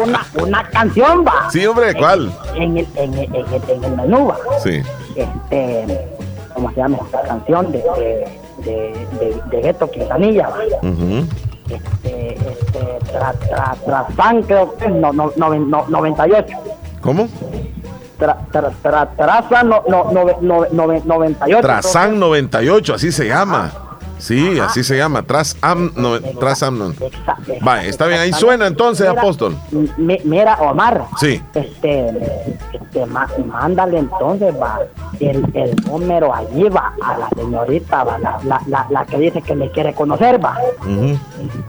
Una, una canción va. Sí, hombre, ¿cuál? En el, en el, en el, en el menú va. Sí. Este, ¿cómo se llama esta canción? De, de, de, de, de Beto Quintanilla, va. Este, este, tra, tra, Trazán, creo que es, no, no, noven- no, 98. ¿Cómo? Tra, tra, tra, Trazán, no, no, nove- nove- 98. Trazán 98, así se llama. Sí, así se llama. Trazam, no, Trazam, no. Vale, está bien, ahí suena entonces, Mira, apóstol. mi- Mira, Omar. Sí. Este, este, mándale entonces, va, el, el número allí, va, a la señorita, va, la, la, la, la que dice que le quiere conocer, va.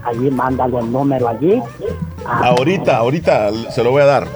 Allí, mándale el número allí. Ah, Ahorita, ahorita se lo voy a dar.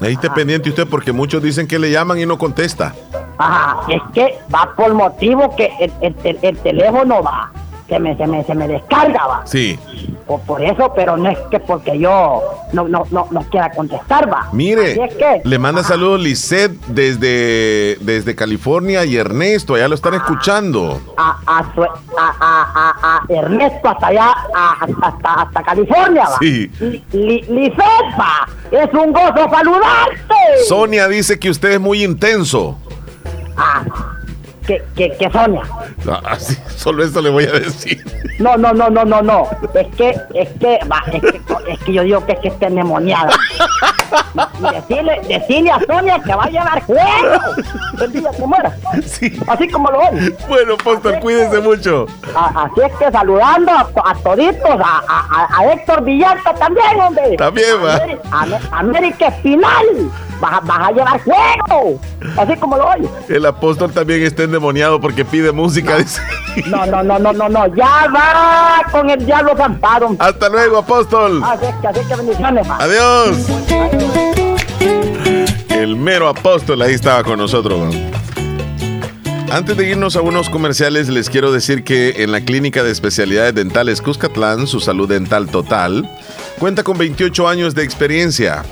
Ahí esté pendiente usted porque muchos dicen que le llaman y no contesta. Ajá, es que va por motivo que el, el- el- el teléfono va, se me, se me, se me descarga, va. Sí. Por, por eso, pero no es que porque yo no, no, no, no quiera contestar, va. Mire, es que, le manda saludos Lisette desde, desde California y Ernesto, allá lo están escuchando. a, a, su- a, a, a, a Ernesto hasta allá, a- hasta, hasta California, va. Sí. Li, Lisette, va, es un gozo saludarte. Sonia dice que usted es muy intenso. Ah, que, que, que Sonia. Ah, Así, solo eso le voy a decir. No, no, no, no, no, no. Es que, es que, va, es que, es que yo digo que es que está endemoniada. Y decirle, decirle a Sonia que va a llevar juego el día que muera. Así como lo oye. Bueno, Póster, cuídense mucho. A- así es que saludando a, a toditos, a, a, Héctor Villalta también, hombre. También, va. Ameri- Am- América Espinal. Vas, a- vas a llevar juego. Así como lo oye. El apóstol también está endemoniado porque pide música. dice. No, no, no, no, no, no. Ya va con el diablo zampado. Hasta luego, apóstol. Así que, así que bendiciones. Adiós. El mero apóstol ahí estaba con nosotros. ¿no? Antes de irnos a unos comerciales, les quiero decir que en la Clínica de Especialidades Dentales Cuscatlán, su salud dental total, cuenta con 28 años de experiencia.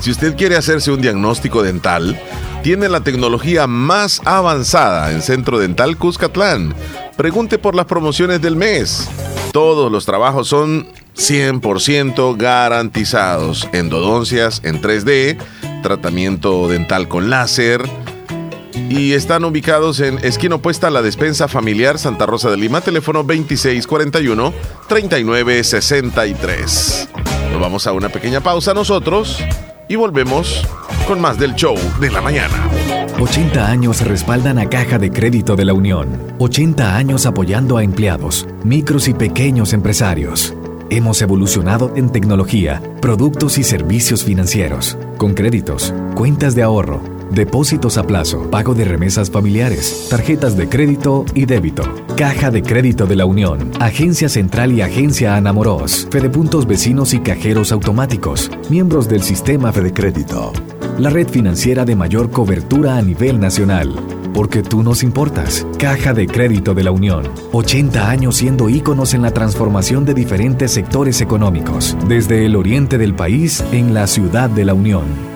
Si usted quiere hacerse un diagnóstico dental, tiene la tecnología más avanzada en Centro Dental Cuscatlán. Pregunte por las promociones del mes. Todos los trabajos son 100% garantizados. Endodoncias en 3D, tratamiento dental con láser. Y están ubicados en esquina opuesta a la despensa familiar Santa Rosa de Lima, teléfono 2641-3963. Nos vamos a una pequeña pausa nosotros y volvemos con más del show de la mañana. 80 años respaldan a Caja de Crédito de la Unión. 80 años apoyando a empleados, micros y pequeños empresarios. Hemos evolucionado en tecnología, productos y servicios financieros, con créditos, cuentas de ahorro, depósitos a plazo, pago de remesas familiares, tarjetas de crédito y débito, Caja de Crédito de la Unión, Agencia Central y Agencia Anamoros, Fedepuntos Vecinos y Cajeros Automáticos, miembros del sistema Fede Crédito. La red financiera de mayor cobertura a nivel nacional. Porque tú nos importas. Caja de Crédito de la Unión. 80 años siendo íconos en la transformación de diferentes sectores económicos. Desde el oriente del país en la ciudad de la Unión.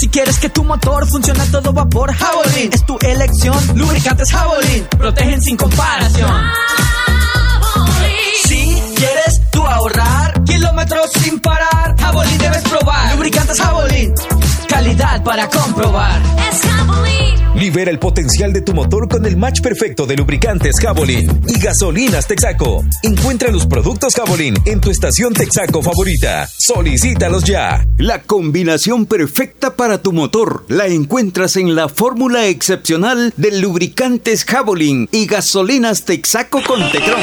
Si quieres que tu motor funcione a todo vapor, Javelin es tu elección. Lubricantes Javelin protegen sin comparación. Si quieres tú ahorrar kilómetros sin parar, Javelin debes probar. Lubricantes Javelin, calidad para comprobar. Es Libera el potencial de tu motor con el match perfecto de lubricantes Javelin y gasolinas Texaco. Encuentra los productos Javelin en tu estación Texaco favorita. Solicítalos ya. La combinación perfecta para tu motor la encuentras en la fórmula excepcional de lubricantes Javelin y gasolinas Texaco con Tecron.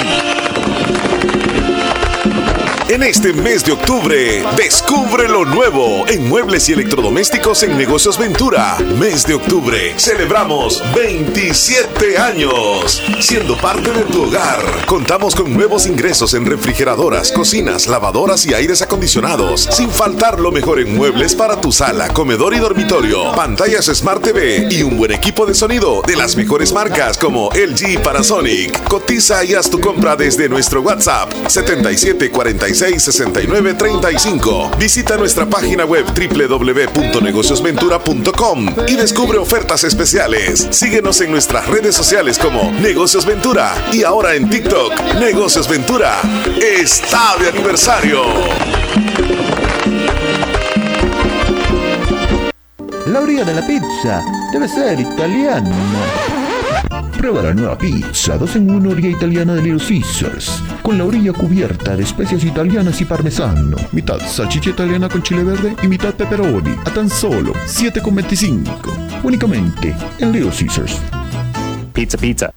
En este mes de octubre, descubre lo nuevo en muebles y electrodomésticos en Negocios Ventura. Mes de octubre, celebramos 27 años. Siendo parte de tu hogar, contamos con nuevos ingresos en refrigeradoras, cocinas, lavadoras y aires acondicionados. Sin faltar lo mejor en muebles para tu sala, comedor y dormitorio. Pantallas Smart TV y un buen equipo de sonido de las mejores marcas como LG y Panasonic. Cotiza y haz tu compra desde nuestro WhatsApp 7746 6935. Visita nuestra página web www.negociosventura.com y descubre ofertas especiales. Síguenos en nuestras redes sociales como Negocios Ventura y ahora en TikTok, Negocios Ventura está de aniversario. La orilla de la pizza debe ser italiana. Prueba la nueva pizza 2 en 1 orilla italiana de Little Caesars, con la orilla cubierta de especias italianas y parmesano, mitad salchicha italiana con chile verde y mitad pepperoni, a tan solo 7,25. Únicamente en Little Caesars. Pizza, pizza.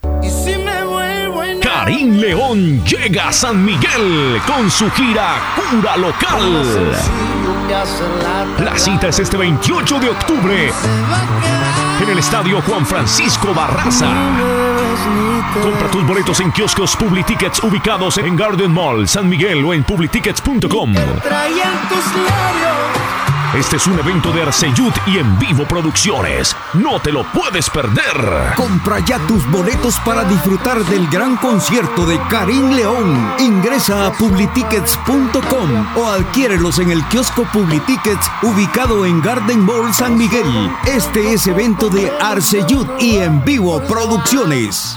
Karim León llega a San Miguel con su gira Cura Local. La cita es este 28 de octubre en el estadio Juan Francisco Barraza. Compra tus boletos en kioscos Publitickets ubicados en Garden Mall, San Miguel o en publitickets.com. Este es un evento de Arceyud y en vivo producciones. No te lo puedes perder. Compra ya tus boletos para disfrutar del gran concierto de Karim León. Ingresa a publitickets.com o adquiérelos en el kiosco Publitickets ubicado en Garden Mall San Miguel. Este es evento de Arceyud y en vivo producciones.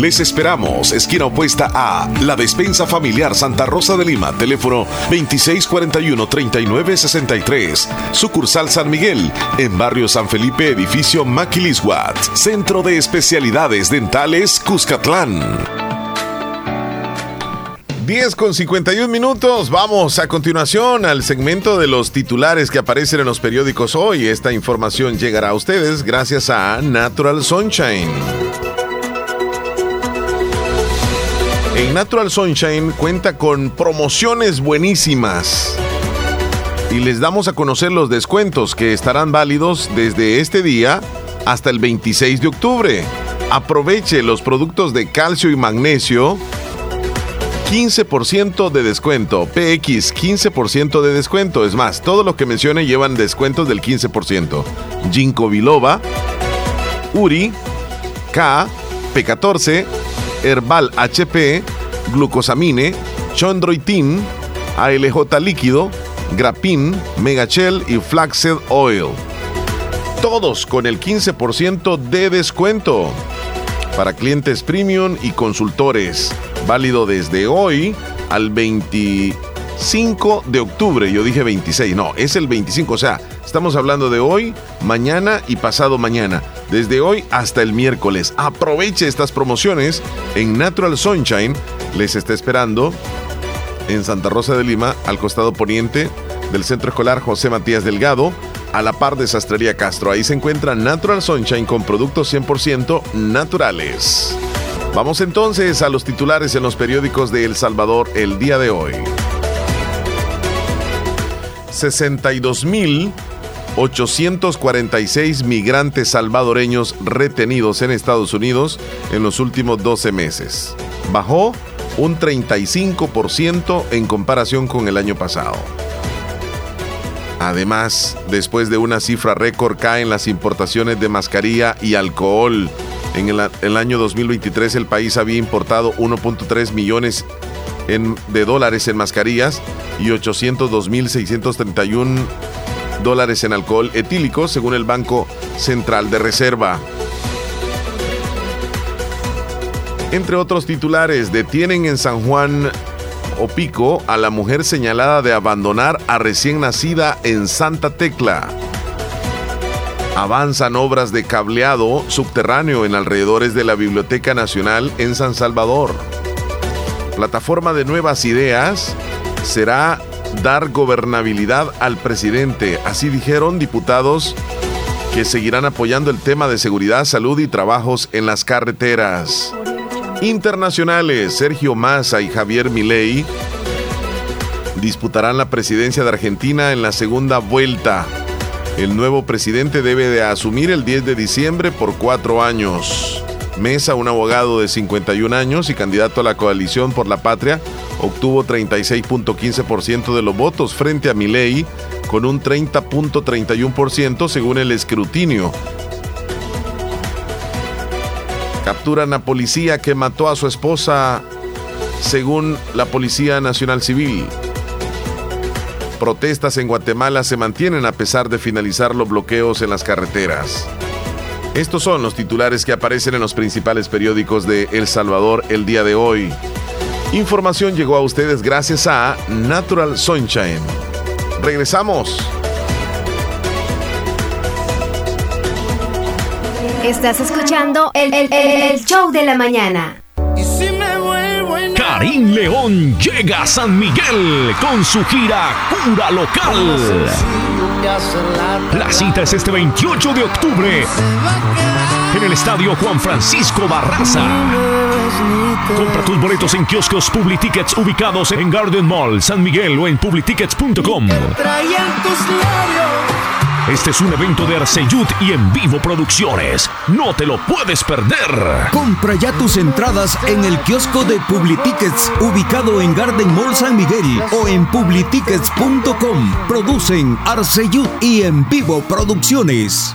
les esperamos, esquina opuesta a La Despensa Familiar Santa Rosa de Lima, teléfono 2641-3963, sucursal San Miguel, en barrio San Felipe, edificio Maquilisguat, Centro de Especialidades Dentales Cuscatlán. 10 con 51 minutos. Vamos a continuación al segmento de los titulares que aparecen en los periódicos hoy. Esta información llegará a ustedes gracias a Natural Sunshine. Natural Sunshine cuenta con promociones buenísimas. Y les damos a conocer los descuentos que estarán válidos desde este día hasta el 26 de octubre. Aproveche los productos de calcio y magnesio. 15% de descuento. PX, 15% de descuento. Es más, todo lo que mencione llevan descuentos del 15%. Ginkgo biloba, Uri, K, P14, Herbal HP, Glucosamine, Chondroitin, ALJ líquido, Grapin, Megachel y Flaxseed Oil. Todos con el 15% de descuento para clientes premium y consultores. Válido desde hoy al 25 de octubre. Yo dije 26, no, es el 25, o sea, estamos hablando de hoy, mañana y pasado mañana desde hoy hasta el miércoles. Aproveche estas promociones en Natural Sunshine. Les está esperando en Santa Rosa de Lima, al costado poniente del Centro Escolar José Matías Delgado, a la par de Sastrería Castro. Ahí se encuentra Natural Sunshine con productos 100% naturales. Vamos entonces a los titulares en los periódicos de El Salvador el día de hoy. 62.846 migrantes salvadoreños retenidos en Estados Unidos en los últimos 12 meses. Bajó un 35% en comparación con el año pasado. Además, después de una cifra récord caen las importaciones de mascarilla y alcohol. En el, año 2023 el país había importado 1.3 millones de dólares en mascarillas y 802.631 dólares en alcohol etílico, según el Banco Central de Reserva. Entre otros titulares, detienen en San Juan Opico a la mujer señalada de abandonar a recién nacida en Santa Tecla. Avanzan obras de cableado subterráneo en alrededores de la Biblioteca Nacional en San Salvador. Plataforma de nuevas ideas será dar gobernabilidad al presidente. Así dijeron diputados que seguirán apoyando el tema de seguridad, salud y trabajos en las carreteras. Internacionales, Sergio Massa y Javier Milei disputarán la presidencia de Argentina en la segunda vuelta. El nuevo presidente debe de asumir el 10 de diciembre por cuatro años. Mesa, un abogado de 51 años y candidato a la coalición por la patria, obtuvo 36.15% de los votos frente a Milei con un 30.31% según el escrutinio. Capturan a policía que mató a su esposa según la Policía Nacional Civil. Protestas en Guatemala se mantienen a pesar de finalizar los bloqueos en las carreteras. Estos son los titulares que aparecen en los principales periódicos de El Salvador el día de hoy. Información llegó a ustedes gracias a Natural Sunshine. Regresamos. Estás escuchando el, el- el show de la mañana. Karim León llega a San Miguel con su gira Cura Local. La cita es este 28 de octubre en el estadio Juan Francisco Barraza. Compra tus boletos en kioscos Publitickets ubicados en Garden Mall, San Miguel o en publitickets.com. Este es un evento de Arceyud y en vivo producciones. No te lo puedes perder. Compra ya tus entradas en el kiosco de Publitickets, ubicado en Garden Mall San Miguel o en publitickets.com. Producen Arceyud y en vivo producciones.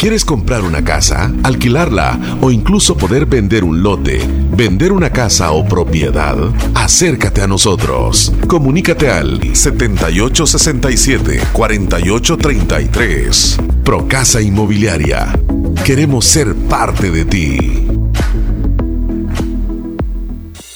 ¿Quieres comprar una casa, alquilarla o incluso poder vender un lote, vender una casa o propiedad? Acércate a nosotros. Comunícate al 7867-4833. Procasa Inmobiliaria. Queremos ser parte de ti.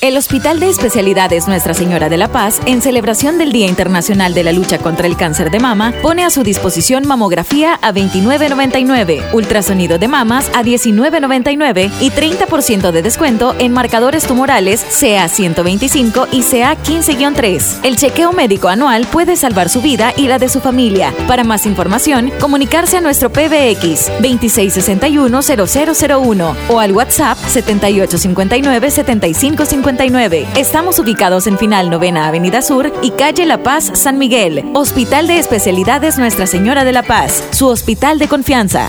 El Hospital de Especialidades Nuestra Señora de la Paz, en celebración del Día Internacional de la Lucha contra el Cáncer de Mama, pone a su disposición mamografía a 29.99, ultrasonido de mamas a 19.99 y 30% de descuento en marcadores tumorales CA 125 y CA 15-3. El chequeo médico anual puede salvar su vida y la de su familia. Para más información, comunicarse a nuestro PBX 2661-0001 o al WhatsApp 7859-7559. 2999. Estamos ubicados en Final Novena Avenida Sur y Calle La Paz, San Miguel. Hospital de Especialidades Nuestra Señora de la Paz, su hospital de confianza.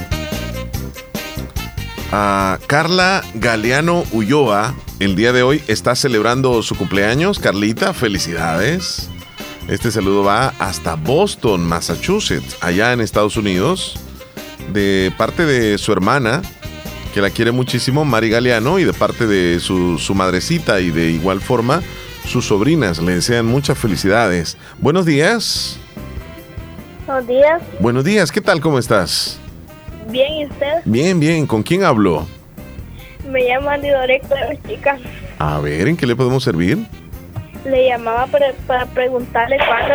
a Carla Galeano Ulloa. El día de hoy está celebrando su cumpleaños. Carlita, felicidades. Este saludo va hasta Boston, Massachusetts, allá en Estados Unidos, de parte de su hermana, que la quiere muchísimo, Mari Galeano, y de parte de su, su madrecita y de igual forma sus sobrinas. Le desean muchas felicidades. Buenos días. Buenos días. Buenos días, ¿qué tal? ¿Cómo estás? Bien, ¿y usted? Bien, bien. ¿Con quién hablo? Me llama Lidorecto de las chicas. A ver, ¿en qué le podemos servir? Le llamaba para, para preguntarle cuándo,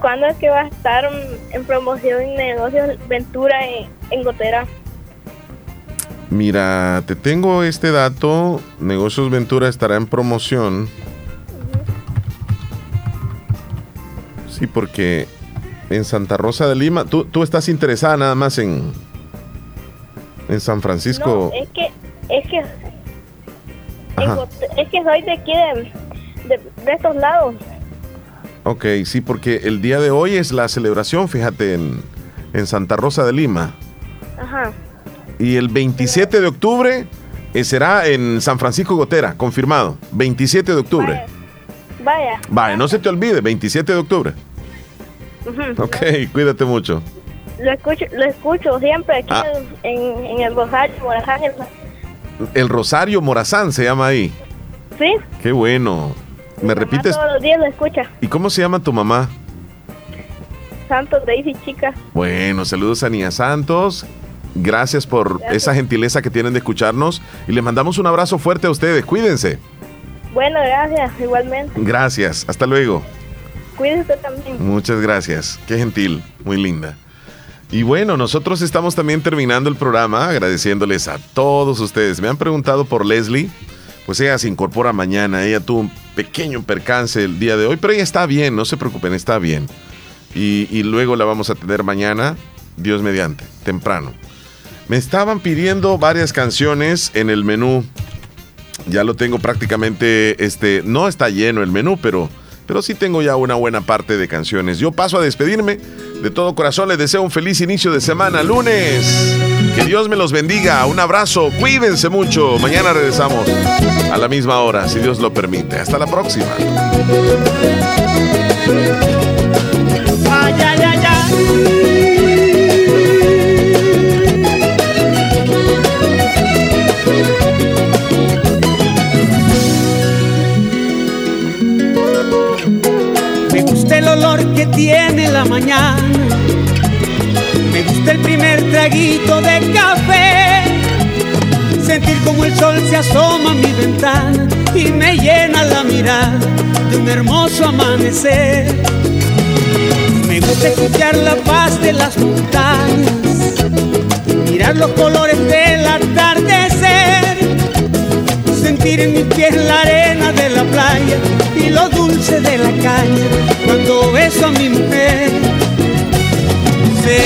cuándo es que va a estar en promoción en negocios Ventura en, en Gotera. Mira, te tengo este dato. Negocios Ventura estará en promoción. Sí, porque en Santa Rosa de Lima, tú, tú estás interesada nada más en, en San Francisco. No, es que, es que. Gote- es que soy de aquí de, de, de estos lados. Ok, sí, porque el día de hoy es la celebración, fíjate, en, en Santa Rosa de Lima. Ajá. Y el 27 de octubre eh, será en San Francisco Gotera, confirmado. 27 de octubre. Vaya. Vale, no se te olvide, 27 de octubre. Ujú. Ok, cuídate mucho. Lo escucho, lo escucho siempre aquí Ah. en, el Rosario, Morazán. el- Rosario Morazán se llama ahí. Sí, Qué bueno. ¿Me repites? todos los días lo escucha. ¿Y cómo se llama tu mamá? Santos, Daisy, chica. Bueno, saludos a Niña Santos. Gracias por esa gentileza que tienen de escucharnos. Y les mandamos un abrazo fuerte a ustedes. Cuídense. Bueno, gracias, igualmente. Gracias. Hasta luego. Cuídese usted también. Muchas gracias. Qué gentil. Muy linda. Y bueno, nosotros estamos también terminando el programa agradeciéndoles a todos ustedes. Me han preguntado por Leslie. Pues ella se incorpora mañana. Ella tuvo un pequeño percance el día de hoy, pero ella está bien, no se preocupen, está bien. Y, y luego la vamos a tener mañana, Dios mediante, temprano. Me estaban pidiendo varias canciones en el menú. Ya lo tengo prácticamente, este, no está lleno el menú, pero, pero sí tengo ya una buena parte de canciones. Yo paso a despedirme. De todo corazón les deseo un feliz inicio de semana, lunes. Que Dios me los bendiga. Un abrazo. Cuídense mucho. Mañana regresamos a la misma hora, si Dios lo permite. Hasta la próxima. Tiene la mañana. Me gusta el primer traguito de café. Sentir como el sol se asoma a mi ventana y me llena la mirada de un hermoso amanecer. Me gusta escuchar la paz de las montañas, mirar los colores del atardecer, sentir en mis pies la arena de la playa y lo dulce de la caña cuando beso a mi mujer. Sé,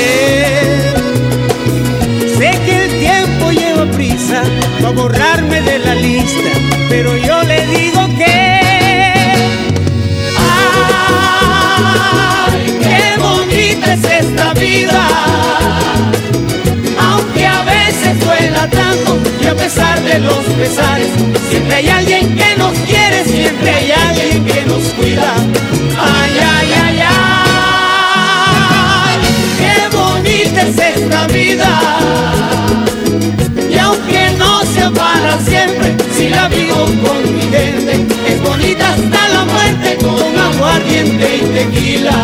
sé que el tiempo lleva prisa para borrarme de la lista, pero yo le digo que ¡Ay, qué bonita es esta vida! Veces duela tanto y a pesar de los pesares, siempre hay alguien que nos quiere, siempre hay alguien que nos cuida. ¡Ay, ay, ay, ay! ¡Qué bonita es esta vida! Y aunque no sea para siempre, si la vivo con mi gente, es bonita hasta la muerte con aguardiente y tequila.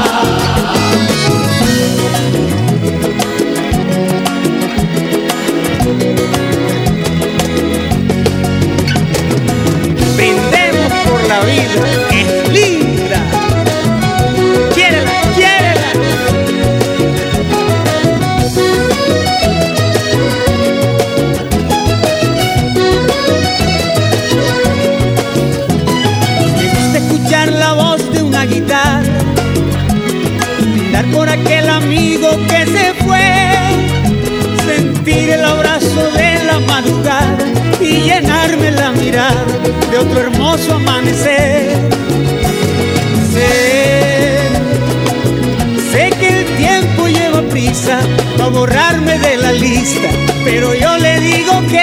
Borrarme de la lista, pero yo le digo que...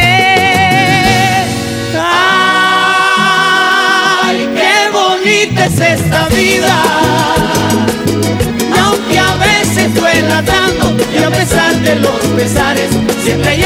¡Ay, qué bonita es esta vida! Aunque a veces duela tanto y a pesar de los pesares, siempre hay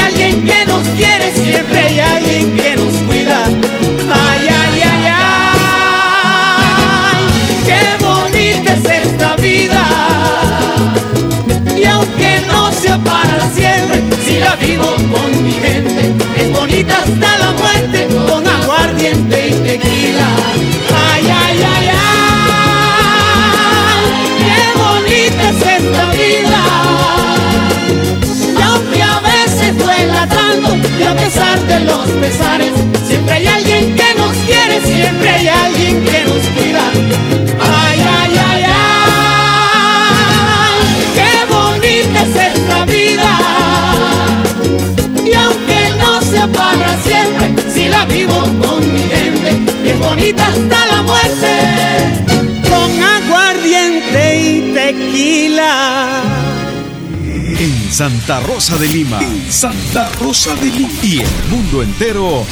Santa Rosa de Lima. En Santa Rosa de Lima. Y el mundo entero.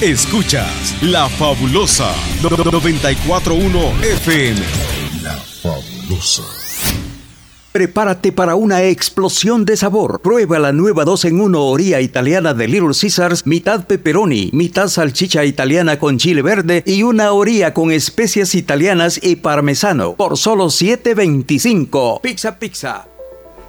Escuchas La Fabulosa 941 FM. La Fabulosa. Prepárate para una explosión de sabor. Prueba la nueva 2 en 1 orilla italiana de Little Caesars, mitad pepperoni, mitad salchicha italiana con chile verde y una orilla con especias italianas y parmesano por solo 7.25. Pizza Pizza.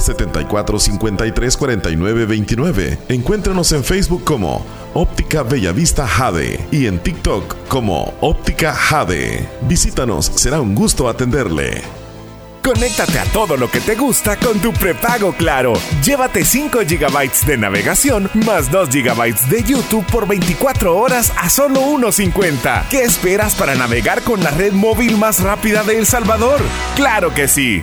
74534929. Encuéntranos en Facebook como Óptica Bellavista Jade y en TikTok como Óptica Jade. Visítanos, será un gusto atenderle. Conéctate a todo lo que te gusta con tu prepago Claro. Llévate 5 GB de navegación más 2 GB de YouTube por 24 horas a solo 1.50. ¿Qué esperas para navegar con la red móvil más rápida de El Salvador? ¡Claro que sí!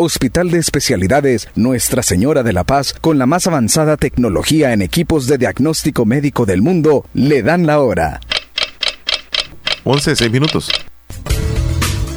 Hospital de Especialidades Nuestra Señora de la Paz, con la más avanzada tecnología en equipos de diagnóstico médico del mundo, le dan la hora. 11, 6 minutos.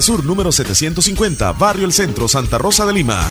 Sur número 750, Barrio El Centro, Santa Rosa de Lima.